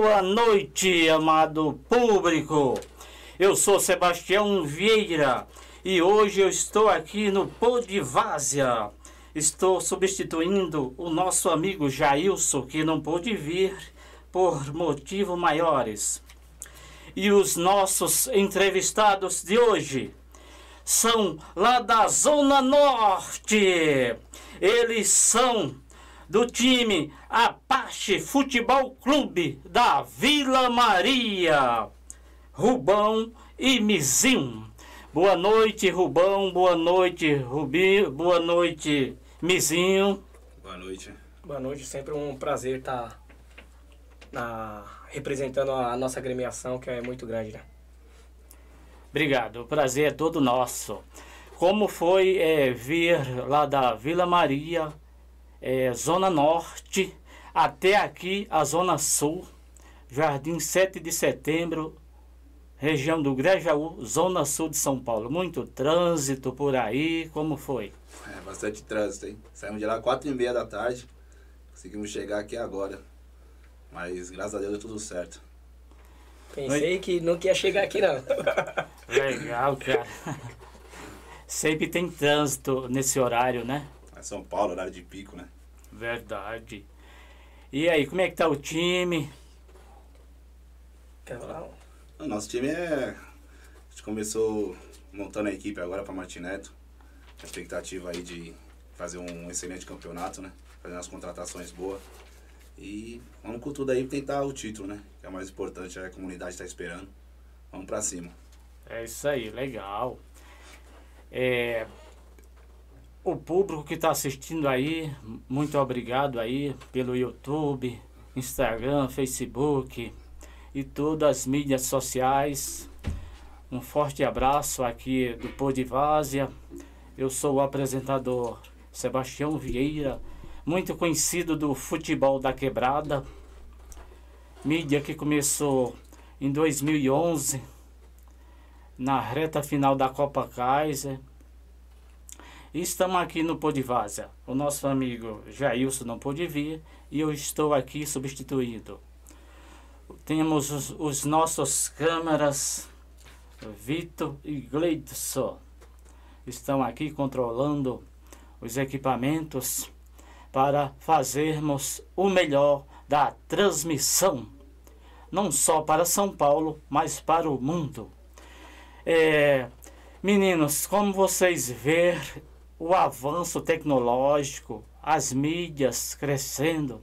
Boa noite, amado público. Eu sou Sebastião Vieira e hoje eu estou aqui no Podivásia. Estou substituindo o nosso amigo Jailson, que não pôde vir por motivos maiores. E os nossos entrevistados de hoje são lá da Zona Norte. Eles são do time Apache Futebol Clube da Vila Maria, Rubão e Mizinho. Boa noite, Rubão. Boa noite, Rubi. Boa noite, Mizinho. Boa noite. Boa noite, sempre um prazer estar tá, representando a nossa agremiação, que é muito grande, né? Obrigado, o prazer é todo nosso. Como foi é, vir lá da Vila Maria, é, Zona Norte, até aqui a Zona Sul, Jardim 7 de Setembro, região do Grajaú, Zona Sul de São Paulo. Muito trânsito por aí, como foi? É, bastante trânsito, hein? Saímos de lá quatro e meia da tarde, conseguimos chegar aqui agora. Mas graças a Deus deu tudo certo. Pensei Oi? que não ia chegar aqui não. Legal, cara. Sempre tem trânsito nesse horário, né? É São Paulo, horário de pico, né? Verdade. E aí, como é que tá o time? Quer falar? O nosso time é. A gente começou montando a equipe agora para Martineto. A expectativa aí de fazer um excelente campeonato, né? Fazer umas contratações boas. E vamos com tudo aí tentar o título, né? Que é o mais importante, é a comunidade está esperando. Vamos para cima. É isso aí, legal. É, o público que está assistindo aí, muito obrigado aí pelo YouTube, Instagram, Facebook e todas as mídias sociais. Um forte abraço aqui do Podivásia. Eu sou o apresentador Sebastião Vieira, muito conhecido do futebol da quebrada. Mídia que começou em 2011, na reta final da Copa Kaiser. Estamos aqui no Podivásia. O nosso amigo Jailson não pôde vir e eu estou aqui substituindo. Temos os, os nossos câmeras, Vitor e Gleidson. Estão aqui controlando os equipamentos para fazermos o melhor da transmissão, não só para São Paulo, mas para o mundo. É, meninos, como vocês ver o avanço tecnológico, as mídias crescendo,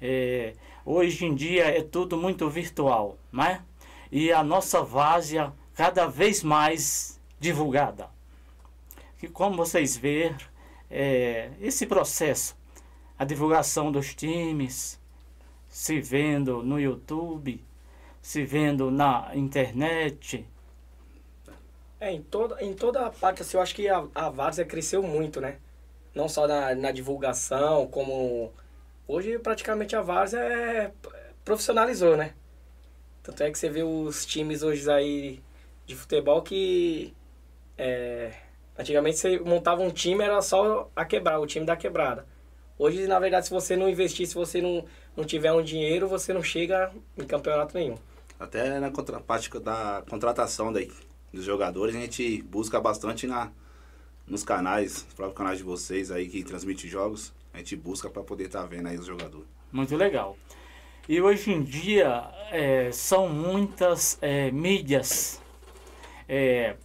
é, Hoje em dia é tudo muito virtual, né? E a nossa várzea cada vez mais divulgada. Que como vocês ver é, esse processo, a divulgação dos times, se vendo no YouTube, se vendo na internet. É, em toda, em toda a parte, assim, eu acho que a, a Várzea cresceu muito, né? Não só na, na divulgação, como Hoje praticamente a Várzea é, profissionalizou, né? Tanto é que você vê os times hoje aí de futebol que é, antigamente você montava um time era só a quebrar, o time da quebrada. Hoje, na verdade, se você não investir, se você não, não tiver um dinheiro, você não chega em campeonato nenhum. Até na parte da contratação daí, dos jogadores, a gente busca bastante na, nos canais, os próprios canais de vocês aí que transmite jogos a gente busca para poder estar tá vendo aí os jogadores. Muito legal. E hoje em dia é, são muitas é, mídias. É,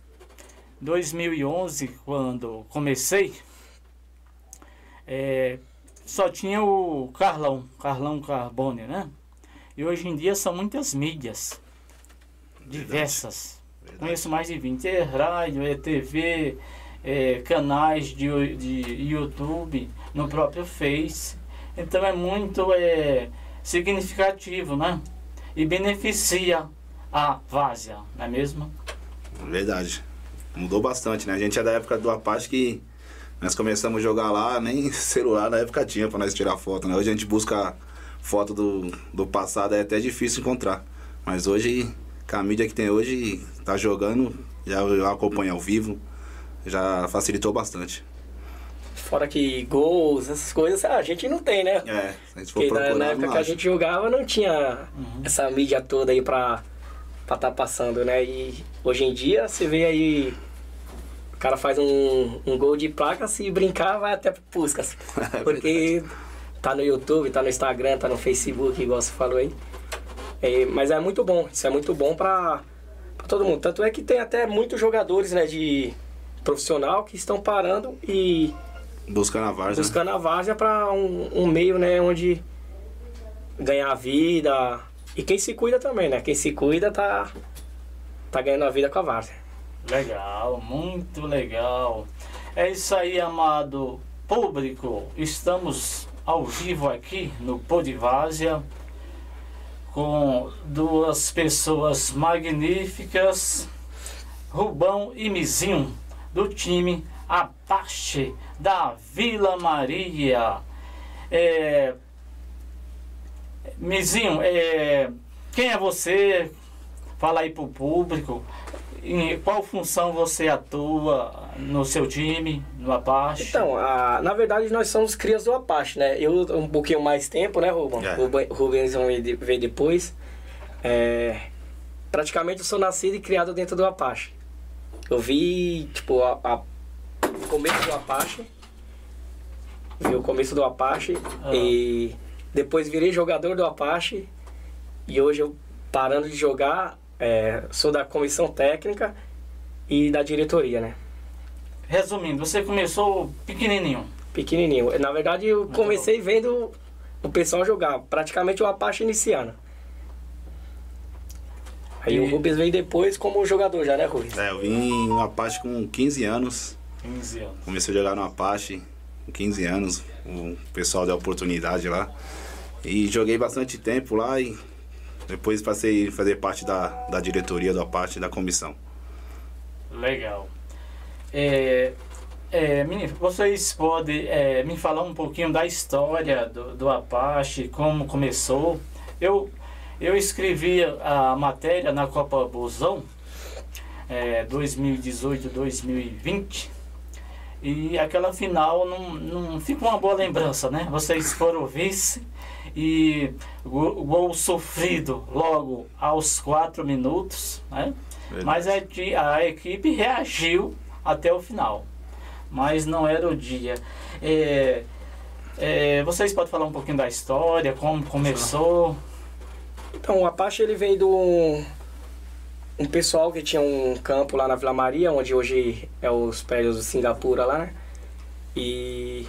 2011, quando comecei, é, só tinha o Carlão, Carlão Carbone, né? E hoje em dia são muitas mídias, diversas. Conheço mais de 20. É rádio, é TV, é, canais de, de YouTube, no próprio Face. Então é muito é, significativo, né? E beneficia a várzea, não é mesmo? Verdade. Mudou bastante, né? A gente é da época do Apache que nós começamos a jogar lá, nem celular na época tinha para nós tirar foto, né? Hoje a gente busca foto do, do passado, é até difícil encontrar. Mas hoje, com a mídia que tem hoje, tá jogando, já, já acompanha ao vivo, já facilitou bastante. Fora que gols, essas coisas, a gente não tem, né? É, se a gente for Porque na, procurar, na época não que a gente jogava não tinha Uhum. essa mídia toda aí pra estar tá passando, né? E hoje em dia você vê aí. O cara faz um, um gol de placa, se brincar, vai até pro Puscas. É Porque tá no YouTube, tá no Instagram, tá no Facebook, igual você falou aí. É, mas é muito bom, isso é muito bom pra, pra todo mundo. Tanto é que tem até muitos jogadores né, de profissional que estão parando e Buscando a várzea. né? buscando a várzea para um, um meio, né, onde ganhar vida. E quem se cuida também, né? Quem se cuida tá, tá ganhando a vida com a várzea. Legal, muito legal. É isso aí, amado público. Estamos ao vivo aqui no Podivásia com duas pessoas magníficas, Rubão e Mizinho, do time Apache da Vila Maria. É, Mizinho, é, quem é você? Fala aí pro público. Em qual função você atua no seu time, no Apache? Então, a- na verdade nós somos crias do Apache, né? Eu um pouquinho mais tempo, né, Rubão? É. Rubens de- veio depois. É, praticamente eu sou nascido e criado dentro do Apache. Eu vi, tipo, a, a- o começo do Apache. Vi o começo do Apache Ah. e depois virei jogador do Apache. E hoje eu parando de jogar, é, sou da comissão técnica e da diretoria, né? Resumindo, você começou pequenininho. pequenininho. Na verdade, eu comecei vendo o pessoal jogar, praticamente o Apache iniciando. Aí E- o Rubens veio depois como jogador já, né, Rubens? É, eu vim no Apache com 15 anos. 15 anos. Comecei a jogar no Apache com 15 anos. O pessoal deu oportunidade lá. E joguei bastante tempo lá e depois passei a fazer parte da, da diretoria do Apache, da comissão. Legal. É, é, menino, vocês podem é, me falar um pouquinho da história do, do Apache, como começou? Eu, eu escrevi a matéria na Copa Bozão é, 2018-2020 e aquela final não, não fica uma boa lembrança, né? Vocês foram vice e gol, sofrido logo aos quatro minutos, né? Mas a, a equipe reagiu até o final. Mas não era o dia. É, é, vocês podem falar um pouquinho da história, como começou? Então, o Apache ele veio do um pessoal que tinha um campo lá na Vila Maria, onde hoje é os prédios do Singapura lá, né? E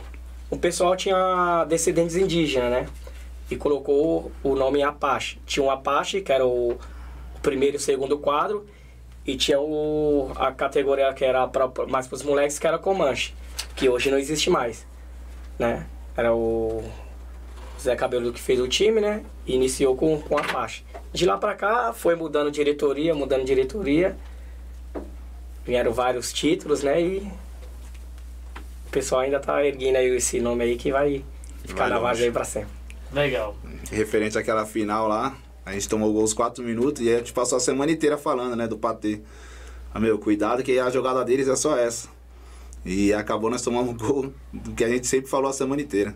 o pessoal tinha descendentes indígenas, né? E colocou o nome Apache. Tinha um Apache, que era o, primeiro e o segundo quadro, e tinha o, a categoria que era pra, mais para os moleques, que era Comanche, que hoje não existe mais, né? Era o Zé Cabelo que fez o time, né? E iniciou com, com a faixa. De lá pra cá foi mudando diretoria, mudando diretoria. Vieram vários títulos, né? E o pessoal ainda tá erguendo aí esse nome aí que vai ficar Vai na vaga aí pra sempre. Legal. Referente àquela final lá, a gente tomou gol aos 4 minutos e a gente passou a semana inteira falando, né, do Patê. Ah, meu, cuidado que a jogada deles é só essa. E acabou nós tomamos gol do que a gente sempre falou a semana inteira.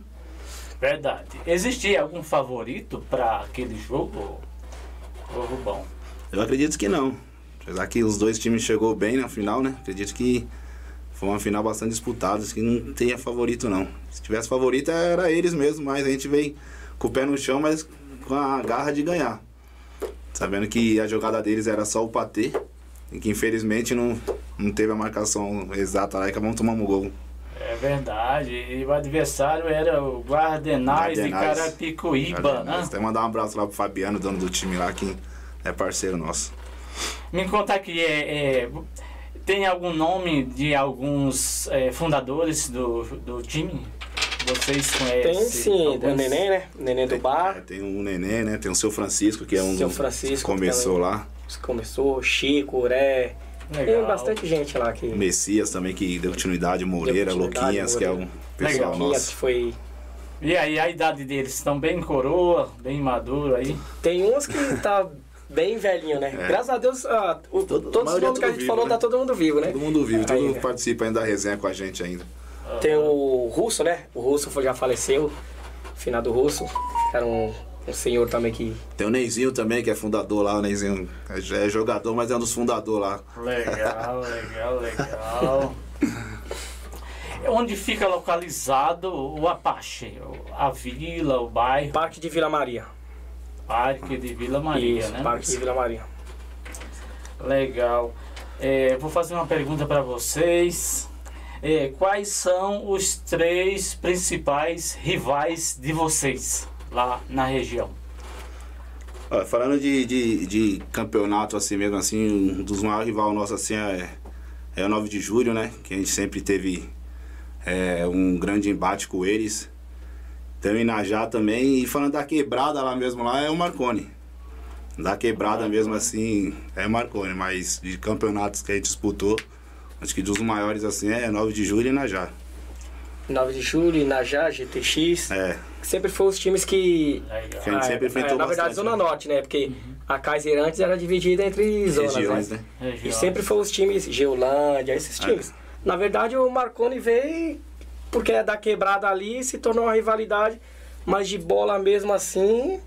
Verdade. Existia algum favorito para aquele jogo, ô Rubão? Eu acredito que não. Apesar que os dois times chegou bem na final, né? Acredito que foi uma final bastante disputada, que não tinha favorito não. Se tivesse favorito era eles mesmo, mas a gente veio com o pé no chão, mas com a garra de ganhar. Sabendo que a jogada deles era só o patê, e que infelizmente não, não teve a marcação exata lá e acabamos tomando um gol. É verdade. E o adversário era o Guardenais, de Guardenais. Carapicuíba, né? Até mandar um abraço lá pro Fabiano, dono do time lá, que é parceiro nosso. Me conta aqui, é, é, tem algum nome de alguns é, fundadores do, do time? Vocês conhecem? Tem sim, alguns? o Neném, né? O Neném do É, bar, tem o Nenê, né? Tem o seu Francisco, que é um Seu dos Francisco que começou lá. começou, Chico, Uré. Tem Legal. bastante gente lá que. Messias também, que deu continuidade, Moreira, Deu continuidade, Louquinhas, que é Moreira. um pessoal Legal. que nosso. foi. E aí, a idade deles estão bem coroa, bem maduro aí? Tem uns que tá bem velhinho, né? É. Graças a Deus, ah, o- Todo- todos os maioria é nomes que a gente vivo, falou, né? tá todo mundo vivo, né? Todo mundo vive, todo Aí, mundo né? participa ainda da resenha com a gente ainda. Tem o Russo, né? O Russo foi- já faleceu, finado Russo. Era um, um senhor também que. Tem o Neizinho também, que é fundador lá, o Neizinho já é jogador, mas é um dos fundadores lá. Legal, legal, legal. Onde fica localizado o Apache? A vila, o bairro, Parque de Vila Maria. Parque de Vila Maria, Isso, né? Parque de Vila Maria. Legal. É, vou fazer uma pergunta para vocês. É, quais são os três principais rivais de vocês lá na região? Olha, falando de, de, de campeonato assim mesmo, assim, um dos maiores rivais nossos assim é, é o 9 de julho, né? Que a gente sempre teve é, um grande embate com eles. Tem o Inajá também. E falando da quebrada lá mesmo lá é o Marconi. Da quebrada mesmo assim é Marconi, mas de campeonatos que a gente disputou, acho que dos maiores assim é 9 de julho e Inajá. 9 de julho, Inajá, GTX. É, Sempre foram os times que. Que a gente sempre enfrentou Na verdade, bastante, Zona né? Norte, né? Porque a Kaiser antes era dividida entre zonas, regiões, né? né? E sempre foram os times, Geolândia, esses É. times. Na verdade, o Marconi veio porque é da quebrada ali, se tornou uma rivalidade, mas de bola mesmo assim,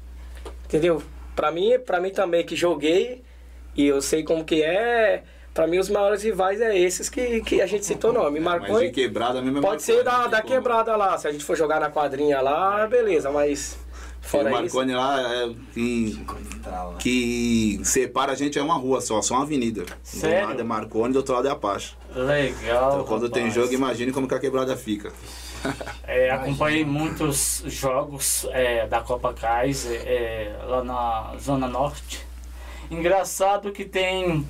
entendeu? Pra mim, pra mim também que joguei, e eu sei como que é, pra mim os maiores rivais é esses que, que a gente citou nome. Mas de Marconi quebrada mesmo é pode ser da, tem da quebrada lá, se a gente for jogar na quadrinha lá, beleza, mas o fora isso... Marconi lá é, que, que separa a gente é uma rua só, só uma avenida. Sério? Do lado é Marconi, do outro lado é Apache. Legal. Então quando tem rapaz. jogo, imagine como que a quebrada fica. É, acompanhei muitos jogos é, da Copa Kaiser é, lá na Zona Norte. Engraçado que tem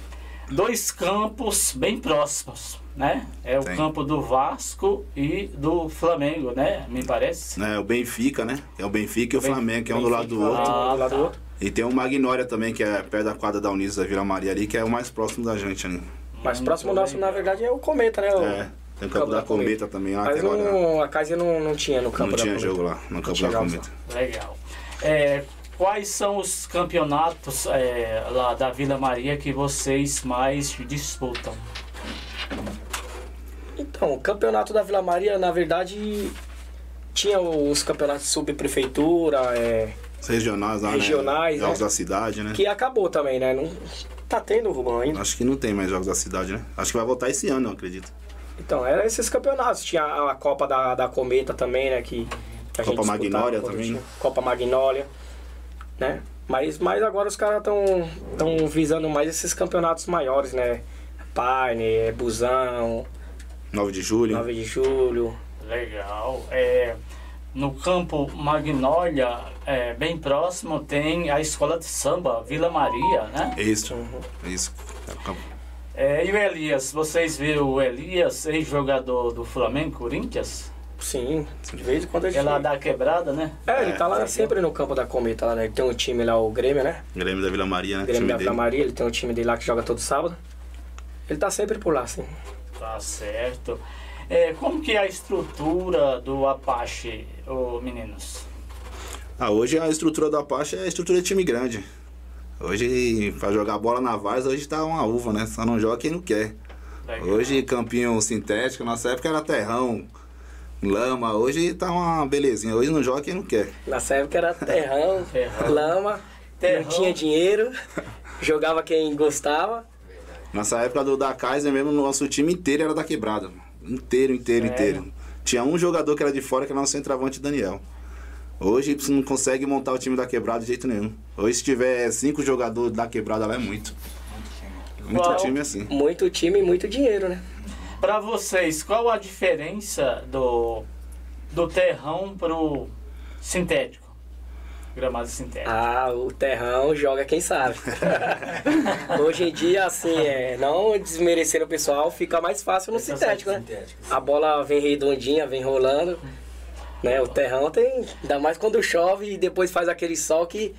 dois campos bem próximos, né? É o Tem. campo do Vasco e do Flamengo, né? Me parece. Né, o Benfica, né? É o Benfica e o Ben- Flamengo, que é um do lado do Benfica, outro. Ah, do lado do tá. outro. E tem o Magnólia também, que é perto da quadra da Unis da Vila Maria ali, que é o mais próximo da gente ali. Mas Muito próximo nosso, na verdade, é o Cometa, né? O- É, tem o campo da Cometa também lá, Mas agora não, a Kaiser não, não tinha no campo não da tinha Cometa. jogo lá, no campo tinha da Cometa. Legal. É, quais são os campeonatos é, lá da Vila Maria que vocês mais disputam? Então, o campeonato da Vila Maria, na verdade, tinha os campeonatos de subprefeitura, é, Os regionais lá, Regionais, né? Jogos né? da cidade, né? que acabou também, né? Não tá tendo, Rubão, ainda. Acho que não tem mais jogos da cidade, né? Acho que vai voltar esse ano, eu acredito. Então, eram esses campeonatos. Tinha a, Copa da, da Cometa também, né? Que, que a Copa gente disputava Magnólia também. tinha. Copa Magnólia, né? Mas, mas agora os caras estão tão visando mais esses campeonatos maiores, né? Paine, Busão, 9 de julho. 9 de julho. Legal. É, no campo Magnólia, é, bem próximo, tem a escola de samba Vila Maria, né? Isso, Uhum. isso. É o campo- É, e o Elias, vocês viram o Elias, ex-jogador do Flamengo, Corinthians? Sim, de vez em quando a gente... É lá da quebrada, né? É, ele tá lá É. sempre no campo da Cometa lá, né? Ele tem um time lá, o Grêmio, né? Grêmio da Vila Maria, né? Grêmio time da Vila dele. Maria, ele tem um time dele lá que joga todo sábado. Ele tá sempre por lá, sim. Tá certo. É, como que é a estrutura do Apache, ô meninos? Ah, hoje a estrutura do Apache é a estrutura de time grande. Hoje, pra jogar bola na Vars, hoje tá uma uva, né? Só não joga quem não quer. Legal. Hoje, campinho sintético, nossa época era terrão, lama. Hoje tá uma belezinha. Hoje não joga quem não quer. Nessa época era terrão, lama, Terrão. não tinha dinheiro, jogava quem gostava. Nessa época do da Kaiser mesmo, nosso time inteiro era da quebrada. Inteiro, inteiro, Sério? inteiro. Tinha um jogador que era de fora, que era nosso centroavante Daniel. Hoje você não consegue montar o time da quebrada de jeito nenhum. Hoje se tiver cinco jogadores da quebrada lá é muito. Muito Qual? time assim. Muito time e muito dinheiro, né? Pra vocês, qual a diferença do, do terrão pro sintético? Gramado sintético. Ah, o terrão joga quem sabe. Hoje em dia, assim, é, não desmerecendo o pessoal, fica mais fácil no é sintético, né? Sintético. A bola vem redondinha, vem rolando. Né? O terrão tem. Ainda mais quando chove e depois faz aquele sol que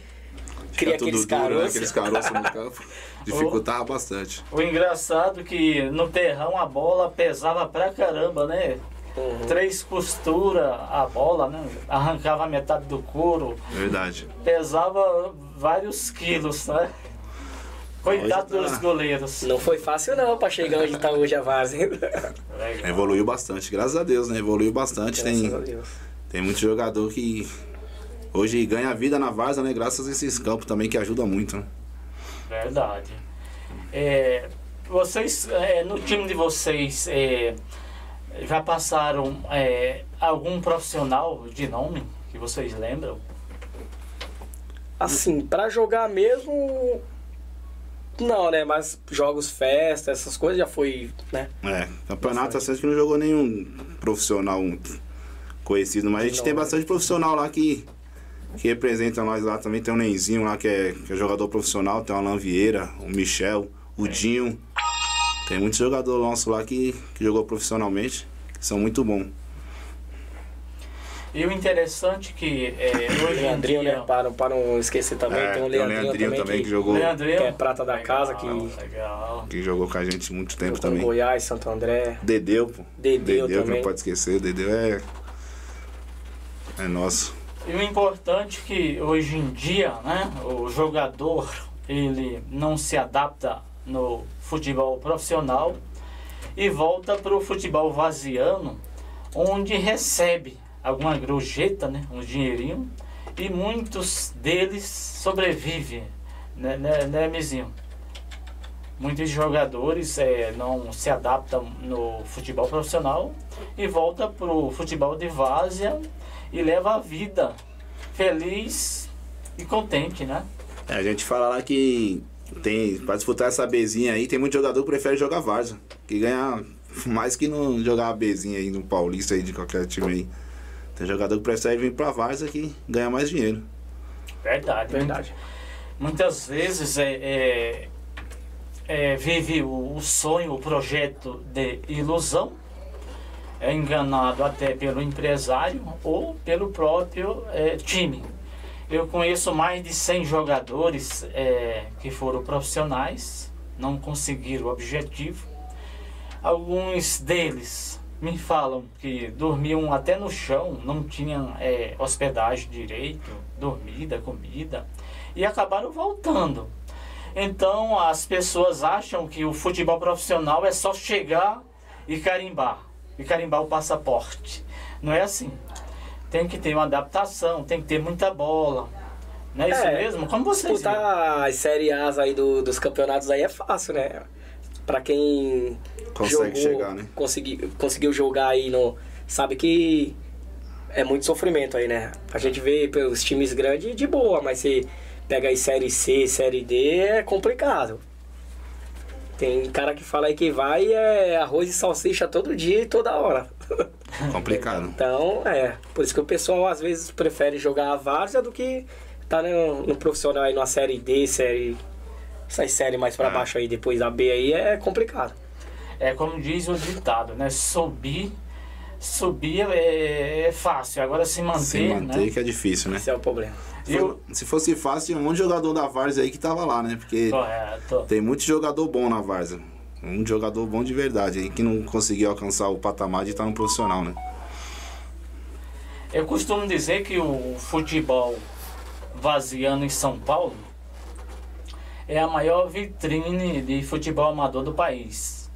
cria aqueles duro, né? caroços. Aqueles caroços no campo. Dificultava bastante. O engraçado é que no terrão a bola pesava pra caramba, né? Uhum. Três costuras a bola, né? Arrancava metade do couro. Verdade. Pesava vários quilos, né? Coitado tá- dos goleiros. Não foi fácil não pra chegar onde tá hoje a. Legal. Evoluiu bastante, graças a Deus, né? Evoluiu bastante. Graças Tem, a Deus. tem muito jogador que hoje ganha vida na Varsa, né? Graças a esses campos também que ajudam muito, né? Verdade. É, vocês, é, no time de vocês, é, já passaram é, algum profissional de nome que vocês lembram? Assim, pra jogar mesmo. Não, né? Mas jogos, festa, essas coisas já foi, né? É, campeonato assim que não jogou nenhum profissional conhecido, mas a gente Não, tem bastante profissional lá que, que representa nós lá também. Tem o Nenzinho lá que é, que é jogador profissional, tem o Alan Vieira, o Michel, o Dinho. Tem muitos jogadores nossos lá que, que jogou profissionalmente, que são muito bons. E o interessante que é, O hoje Leandrinho, dia... né? Para, para não esquecer também, É, tem o tem o Leandrinho, Leandrinho também, também que que, jogou, Leandrinho? que é prata da casa, que Legal, legal. que jogou com a gente muito tempo jogou também. Goiás, Santo André. Dedeu, pô. Dedeu que não também. pode esquecer. Dedeu é. É nosso. E o importante é que hoje em dia, né, o jogador ele não se adapta no futebol profissional e volta para o futebol vaziano, onde recebe alguma gorjeta, né, um dinheirinho, e muitos deles sobrevivem, né, né, né Mizinho? Muitos jogadores eh, não se adaptam no futebol profissional e volta para o futebol de várzea e leva a vida feliz e contente, né? É, a gente fala lá que tem, pra disputar essa Bzinha aí, tem muito jogador que prefere jogar Varsa, que ganha mais que não jogar a Bzinha aí no Paulista aí de qualquer time aí. Tem jogador que prefere vir pra Varsa que ganha mais dinheiro. Verdade. Verdade. Muitas vezes é, é, é, vive o, o sonho, o projeto de ilusão, é enganado até pelo empresário ou pelo próprio é, time. Eu conheço mais de 100 jogadores é, que foram profissionais, não conseguiram o objetivo. Alguns deles me falam que dormiam até no chão, não tinham é, hospedagem direito, dormida, comida, e acabaram voltando. Então as pessoas acham que o futebol profissional é só chegar e carimbar, e carimbar o passaporte. Não é assim. Tem que ter uma adaptação, tem que ter muita bola. Não é isso É, mesmo? Como vocês? Disputar as Série A's aí do- dos campeonatos aí é fácil, né? Pra quem Consegue chegar, né? Consegui, conseguiu jogar aí no. Sabe que é muito sofrimento aí, né? A gente vê pelos times grandes de boa, mas se pega aí Série C, Série D, é complicado. Tem cara que fala aí que vai é arroz e salsicha todo dia e toda hora. Complicado. Então, é. Por isso que o pessoal às vezes prefere jogar a várzea do que tá no, no profissional aí numa série D, série. Essas séries mais pra Ah. baixo aí, depois da B aí, é complicado. É como diz o ditado, né? Subir, subir é, é fácil, agora se manter, Se manter né? que é difícil, né? Esse é o problema. Se, for- se fosse fácil, tinha um monte de jogador da Varsa aí que tava lá, né? Porque Correto. tem muito jogador bom na Varsa. Um jogador bom de verdade aí, que não conseguiu alcançar o patamar de estar no profissional, né? Eu costumo dizer que o futebol vaziano em São Paulo é a maior vitrine de futebol amador do país.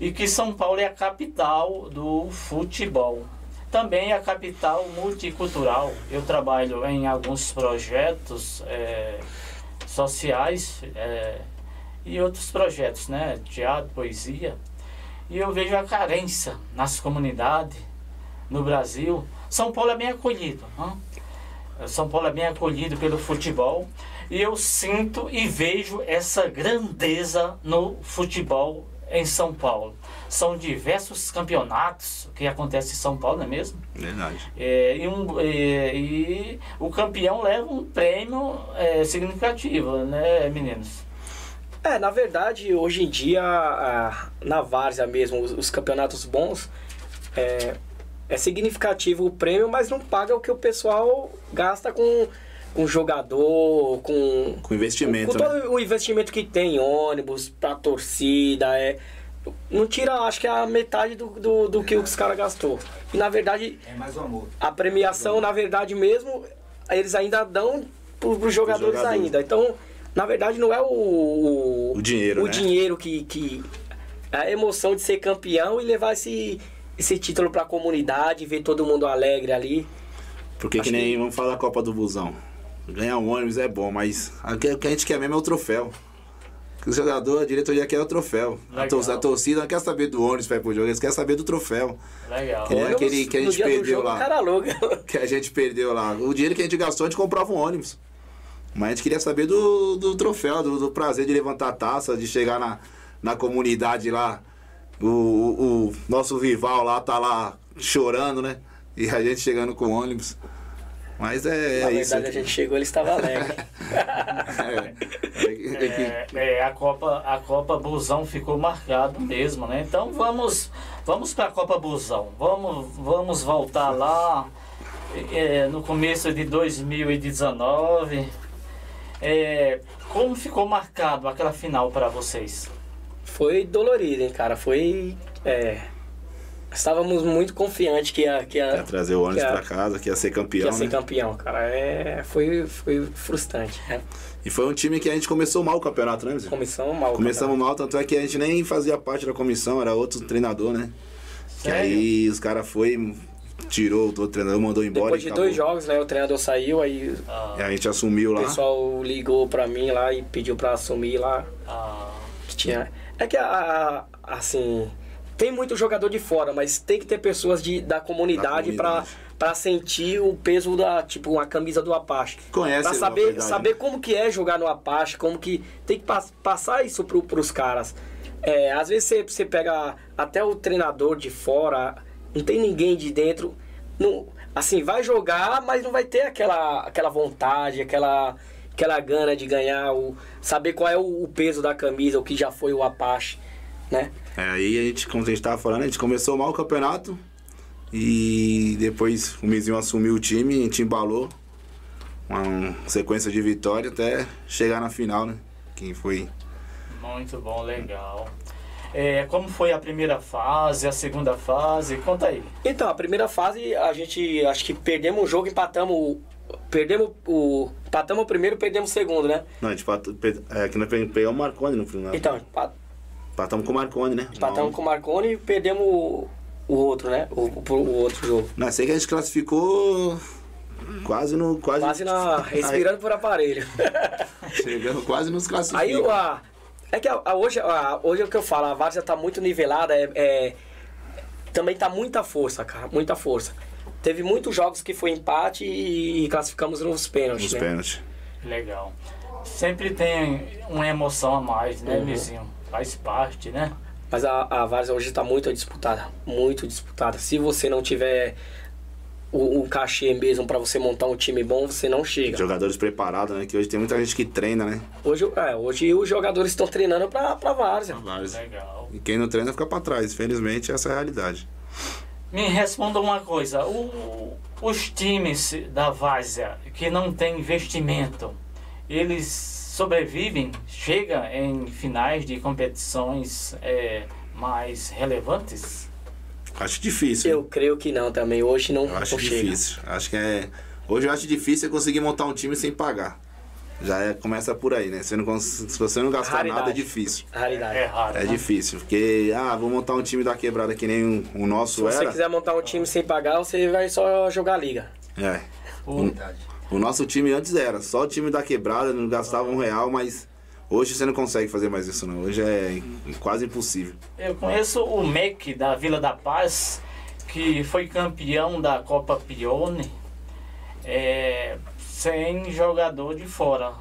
E que São Paulo é a capital do futebol. Também é a capital multicultural. Eu trabalho em alguns projetos eh, sociais eh, e outros projetos, né? Teatro, poesia. E eu vejo a carência nas comunidades, no Brasil. São Paulo é bem acolhido. Né? São Paulo é bem acolhido pelo futebol. E eu sinto e vejo essa grandeza no futebol em São Paulo. São diversos campeonatos que acontecem em São Paulo, não é mesmo? Verdade. É, e, um, é, e o campeão leva um prêmio é, significativo, né, meninos? É, na verdade, hoje em dia, a- na Várzea mesmo, os, os campeonatos bons, é, é significativo o prêmio, mas não paga o que o pessoal gasta com, com jogador, com, Com investimento, com né? todo o investimento que tem, ônibus, pra torcida, é, não tira, acho que a metade do, do, do que os caras gastou. E na verdade, É mais o amor. a premiação, na verdade mesmo, eles ainda dão pro, pros jogadores jogadores. ainda. Então, Na verdade, não é o. O, O dinheiro, o né? dinheiro que, que. A emoção de ser campeão e levar esse, esse título pra comunidade, ver todo mundo alegre ali. Porque Acho que nem, que- vamos falar da Copa do Busão. Ganhar um ônibus é bom, mas o que a gente quer mesmo é o troféu. O jogador, a diretoria quer o troféu. A, a torcida não quer saber do ônibus pra ir pro jogo, eles querem saber do troféu. Legal. Que Ônibus, aquele que a gente perdeu jogo, lá. o cara louco. Que a gente perdeu lá. O dinheiro que a gente gastou, a gente comprava um ônibus. Mas a gente queria saber do, do troféu, do, do prazer de levantar a taça, de chegar na, na comunidade lá. O, o, o nosso rival lá tá lá chorando, né? E a gente chegando com o ônibus. Mas é, Na é isso. verdade, a gente chegou ele estava alegre. É, é, é É, é, a Copa, a Copa Busão ficou marcado mesmo, né? Então vamos, vamos para a Copa Busão. Vamos, vamos voltar lá é, no começo de 2019. É, como ficou marcado aquela final para vocês? Foi dolorido, hein, cara. Foi. É, estávamos muito confiantes que ia, que ia, Ia trazer o ônibus que ia- pra casa, que ia ser que campeão, ia ser né? campeão, cara. É, foi, foi frustrante. né? E foi um time que a gente começou mal o campeonato, né? Começamos mal. Começamos mal, tanto é que a gente nem fazia parte da comissão, era outro treinador, né? Que Sério? aí os caras foi, tirou o outro treinador, mandou embora Depois de dois jogos, né? O treinador saiu, aí Ah, E a gente assumiu o lá. pessoal ligou pra mim lá e pediu pra assumir lá. ah, Que tinha. É que a, a- assim. Tem muito jogador de fora, mas tem que ter pessoas de, da comunidade, comunidade. para sentir o peso da, tipo, a camisa do Apache. Conhece Pra saber, verdade, saber né? como que é jogar no Apache, como que tem que pas- passar isso pro, pros caras. É, às vezes você, você pega até o treinador de fora, não tem ninguém de dentro. Não, assim, vai jogar, mas não vai ter aquela, aquela vontade, aquela, aquela gana de ganhar, o, saber qual é o, o peso da camisa, o que já foi o Apache, né? É, aí a gente, como a gente tava falando, a gente começou mal o campeonato. E depois o Mizinho assumiu o time, a gente embalou. Uma sequência de vitória até chegar na final, né? Quem foi. muito bom, legal. É, como foi a primeira fase, a segunda fase? Conta aí. Então, a primeira fase, a gente acho que perdemos o jogo, empatamos o. Perdemos o. Empatamos o primeiro, perdemos o segundo, né? Não, a gente patou, pe- é, que nós pe- pegamos o Marconi no final. Então, Empatamos com o Marconi, né? empatamos com o Marconi e perdemos o, o outro, né? O, o, o outro jogo. Não, sei que a gente classificou quase no. Quase, Quase na. respirando por aparelho. Chegando quase nos Aí classificamos. a. É que a, a- hoje, a, hoje é o que eu falo, a Várzea tá muito nivelada, é, é- também tá muita força, cara, muita força. Teve muitos jogos que foi empate e, classificamos nos pênaltis, Nos né? pênaltis. Legal. Sempre tem uma emoção a mais, né, Uhum. Mizinho? Faz parte, né? Mas a, a Várzea hoje está muito disputada, muito disputada. Se você não tiver o, o cachê mesmo para você montar um time bom, você não chega. Jogadores preparados, né? Que hoje tem muita gente que treina, né? Hoje, é, hoje os jogadores estão treinando para a Várzea. Vários. Legal. E quem não treina fica pra trás. Infelizmente, essa é a realidade. Me responda uma coisa. O- os times da Várzea que não tem investimento, eles sobrevivem? Chegam em finais de competições é, mais relevantes? Acho difícil. Eu creio que não também. Hoje não, Eu acho chega. difícil. Acho que é. Hoje eu acho difícil é conseguir montar um time sem pagar. Já é, começa por aí, né? Você não se você não gastar Raridade. nada, é difícil. Raridade. É raro. É né? difícil. Porque, ah, vou montar um time da quebrada que nem o, o nosso Se você era. quiser montar um time sem pagar, você vai só jogar liga. É. O- O nosso time antes era só o time da quebrada, não gastava um real, mas hoje você não consegue fazer mais isso não. Hoje é quase impossível. Eu conheço o MEC da Vila da Paz, que foi campeão da Copa Pione, é, sem jogador de fora.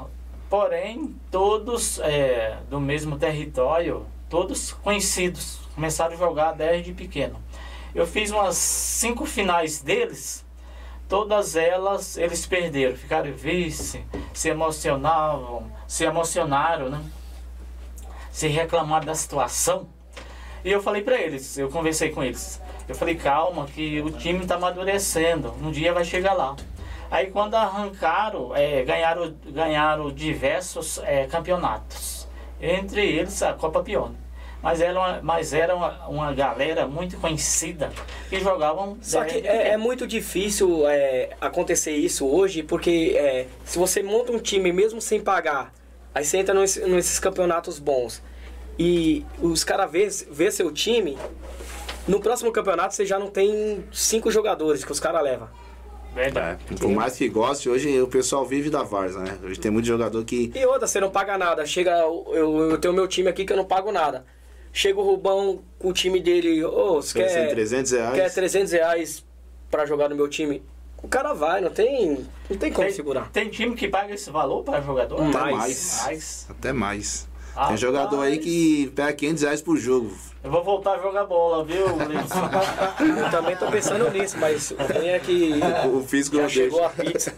Porém, todos é, do mesmo território, todos conhecidos, começaram a jogar desde pequeno. Eu fiz umas cinco finais deles, todas elas eles perderam, ficaram vice, se emocionavam, se emocionaram, né? Se reclamaram da situação. E eu falei pra eles, eu conversei com eles. Eu falei, calma, que o time tá amadurecendo, um dia vai chegar lá. Aí quando arrancaram, é, ganharam, ganharam diversos é, campeonatos. Entre eles a Copa Pione. Mas era uma, mas era uma, uma galera muito conhecida que jogavam. Só que é, é muito difícil é, acontecer isso hoje, porque é, se você monta um time mesmo sem pagar Aí você entra nos, nesses campeonatos bons e os caras vê, vê seu time, no próximo campeonato você já não tem cinco jogadores que os caras levam. Verdade. É, por mais que goste, hoje o pessoal vive da Varsa, né? Hoje tem muito jogador que. E outra, você não paga nada. Chega, eu, eu tenho meu time aqui que eu não pago nada. Chega o Rubão com o time dele, ô, oh, você quer. 300 reais? Quer 300 reais pra jogar no meu time? O cara vai, não tem, não tem como tem, segurar. Tem time que paga esse valor para jogador? Até mais. mais. mais. Até mais. Ah, tem jogador mas... aí que pega 500 reais por jogo. Eu vou voltar a jogar bola, viu, Eu também tô pensando nisso, mas tem é que. O físico já chegou deixa. a pizza.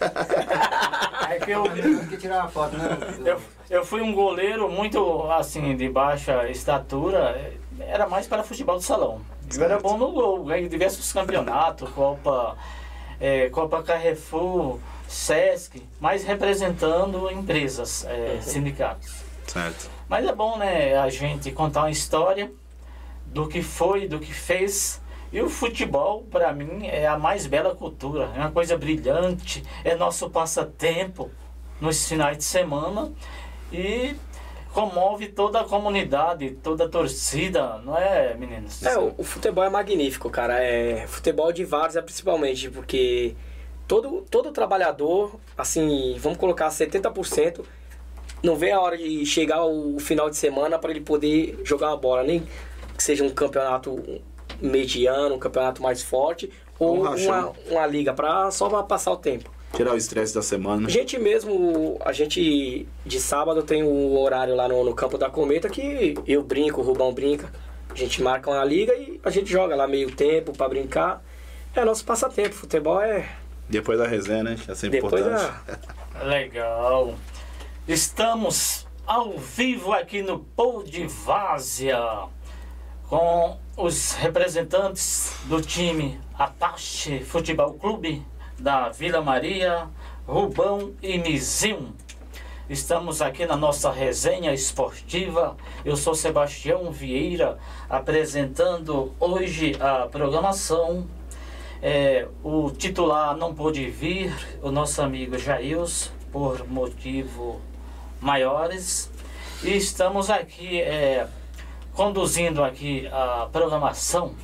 É que eu. que tirar uma foto, né? Eu, eu fui um goleiro muito, assim, de baixa estatura. Era mais para futebol de salão. Eu era bom no gol, ganhei diversos campeonatos, Copa, é, Copa Carrefour, Sesc, mas representando empresas, é, sindicatos. Certo. Mas é bom, né, a gente contar uma história do que foi, do que fez. E o futebol, para mim, é a mais bela cultura. É uma coisa brilhante, é nosso passatempo nos finais de semana. E comove toda a comunidade, toda a torcida, não é, meninos? É, o, o futebol é magnífico, cara. É futebol de várzea principalmente, porque todo, todo trabalhador, assim, vamos colocar 70%, não vê a hora de chegar o final de semana para ele poder jogar uma bola, nem que seja um campeonato mediano, um campeonato mais forte, ou uma, uma liga, para só pra passar o tempo. Tirar o estresse da semana. A gente mesmo, a gente de sábado tem um horário lá no, no campo da Cometa que eu brinco, o Rubão brinca. A gente marca uma liga e a gente joga lá meio tempo para brincar. É nosso passatempo, futebol é. Depois da resenha, né? É sempre Depois importante. Da... Legal. Estamos ao vivo aqui no Podvásia com os representantes do time Apache Futebol Clube da Vila Maria, Rubão e Mizinho. Estamos aqui na nossa resenha esportiva. Eu sou Sebastião Vieira, apresentando hoje a programação. É, o titular não pôde vir, o nosso amigo Jails, por motivo maiores. E estamos aqui é, conduzindo aqui a programação.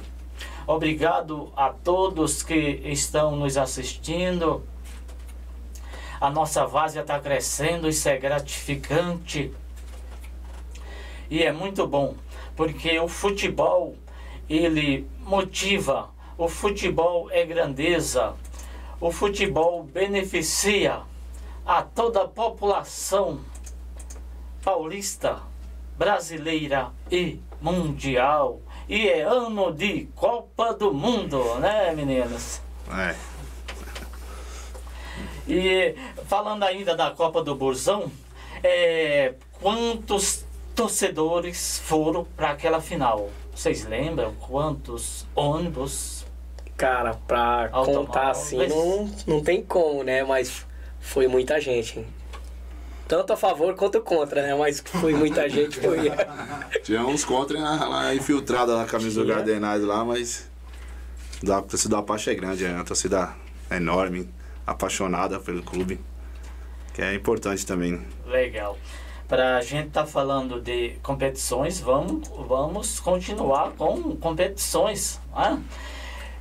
Obrigado a todos que estão nos assistindo. A nossa várzea está crescendo, isso é gratificante. E é muito bom, porque o futebol, ele motiva, o futebol é grandeza, o futebol beneficia a toda a população paulista, brasileira e mundial. E é ano de Copa do Mundo, né, meninos? É. E falando ainda da Copa do Burzão, é, quantos torcedores foram para aquela final? Vocês lembram quantos ônibus? Cara, pra contar assim não, não tem como, né? Mas foi muita gente. Tanto a favor quanto contra, né? Mas foi muita gente, foi. Tinha uns contra lá infiltrada na camisa do Gardenais lá, mas a torcida do Apache é grande, é uma torcida enorme, apaixonada pelo clube, que é importante também. Legal. Para a gente estar tá falando de competições, vamos, vamos continuar com competições. Né?